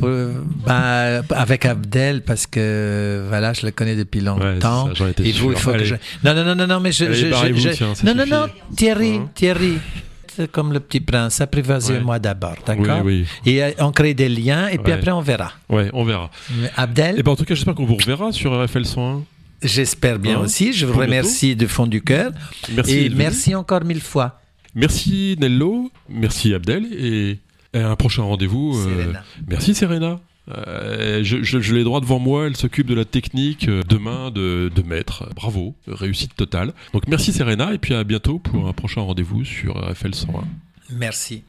Euh, bah, avec Abdel parce que voilà je le connais depuis longtemps. Ouais, ça, et vous il faut que je non non non non non mais je, je- je- tiens, non non non Thierry Hein Thierry c'est comme le petit prince apprivoisez-moi d'abord d'accord Oui, et euh, on crée des liens et puis Ouais. après on verra. Oui. Ouais, on verra. Abdel Et ben en tout cas, j'espère qu'on vous reverra sur RFL 101. j'espère bien Hein aussi je vous Pour remercie du fond du cœur. Merci. et merci encore mille fois. Merci Nello, merci Abdel. Et à un prochain rendez-vous. euh, Serena. merci Serena. Euh, je je- je l'ai droit devant moi, elle s'occupe de la technique euh, demain de, de maître. Bravo, réussite totale. Donc merci Serena et puis à bientôt pour un prochain rendez-vous sur RFL 101. merci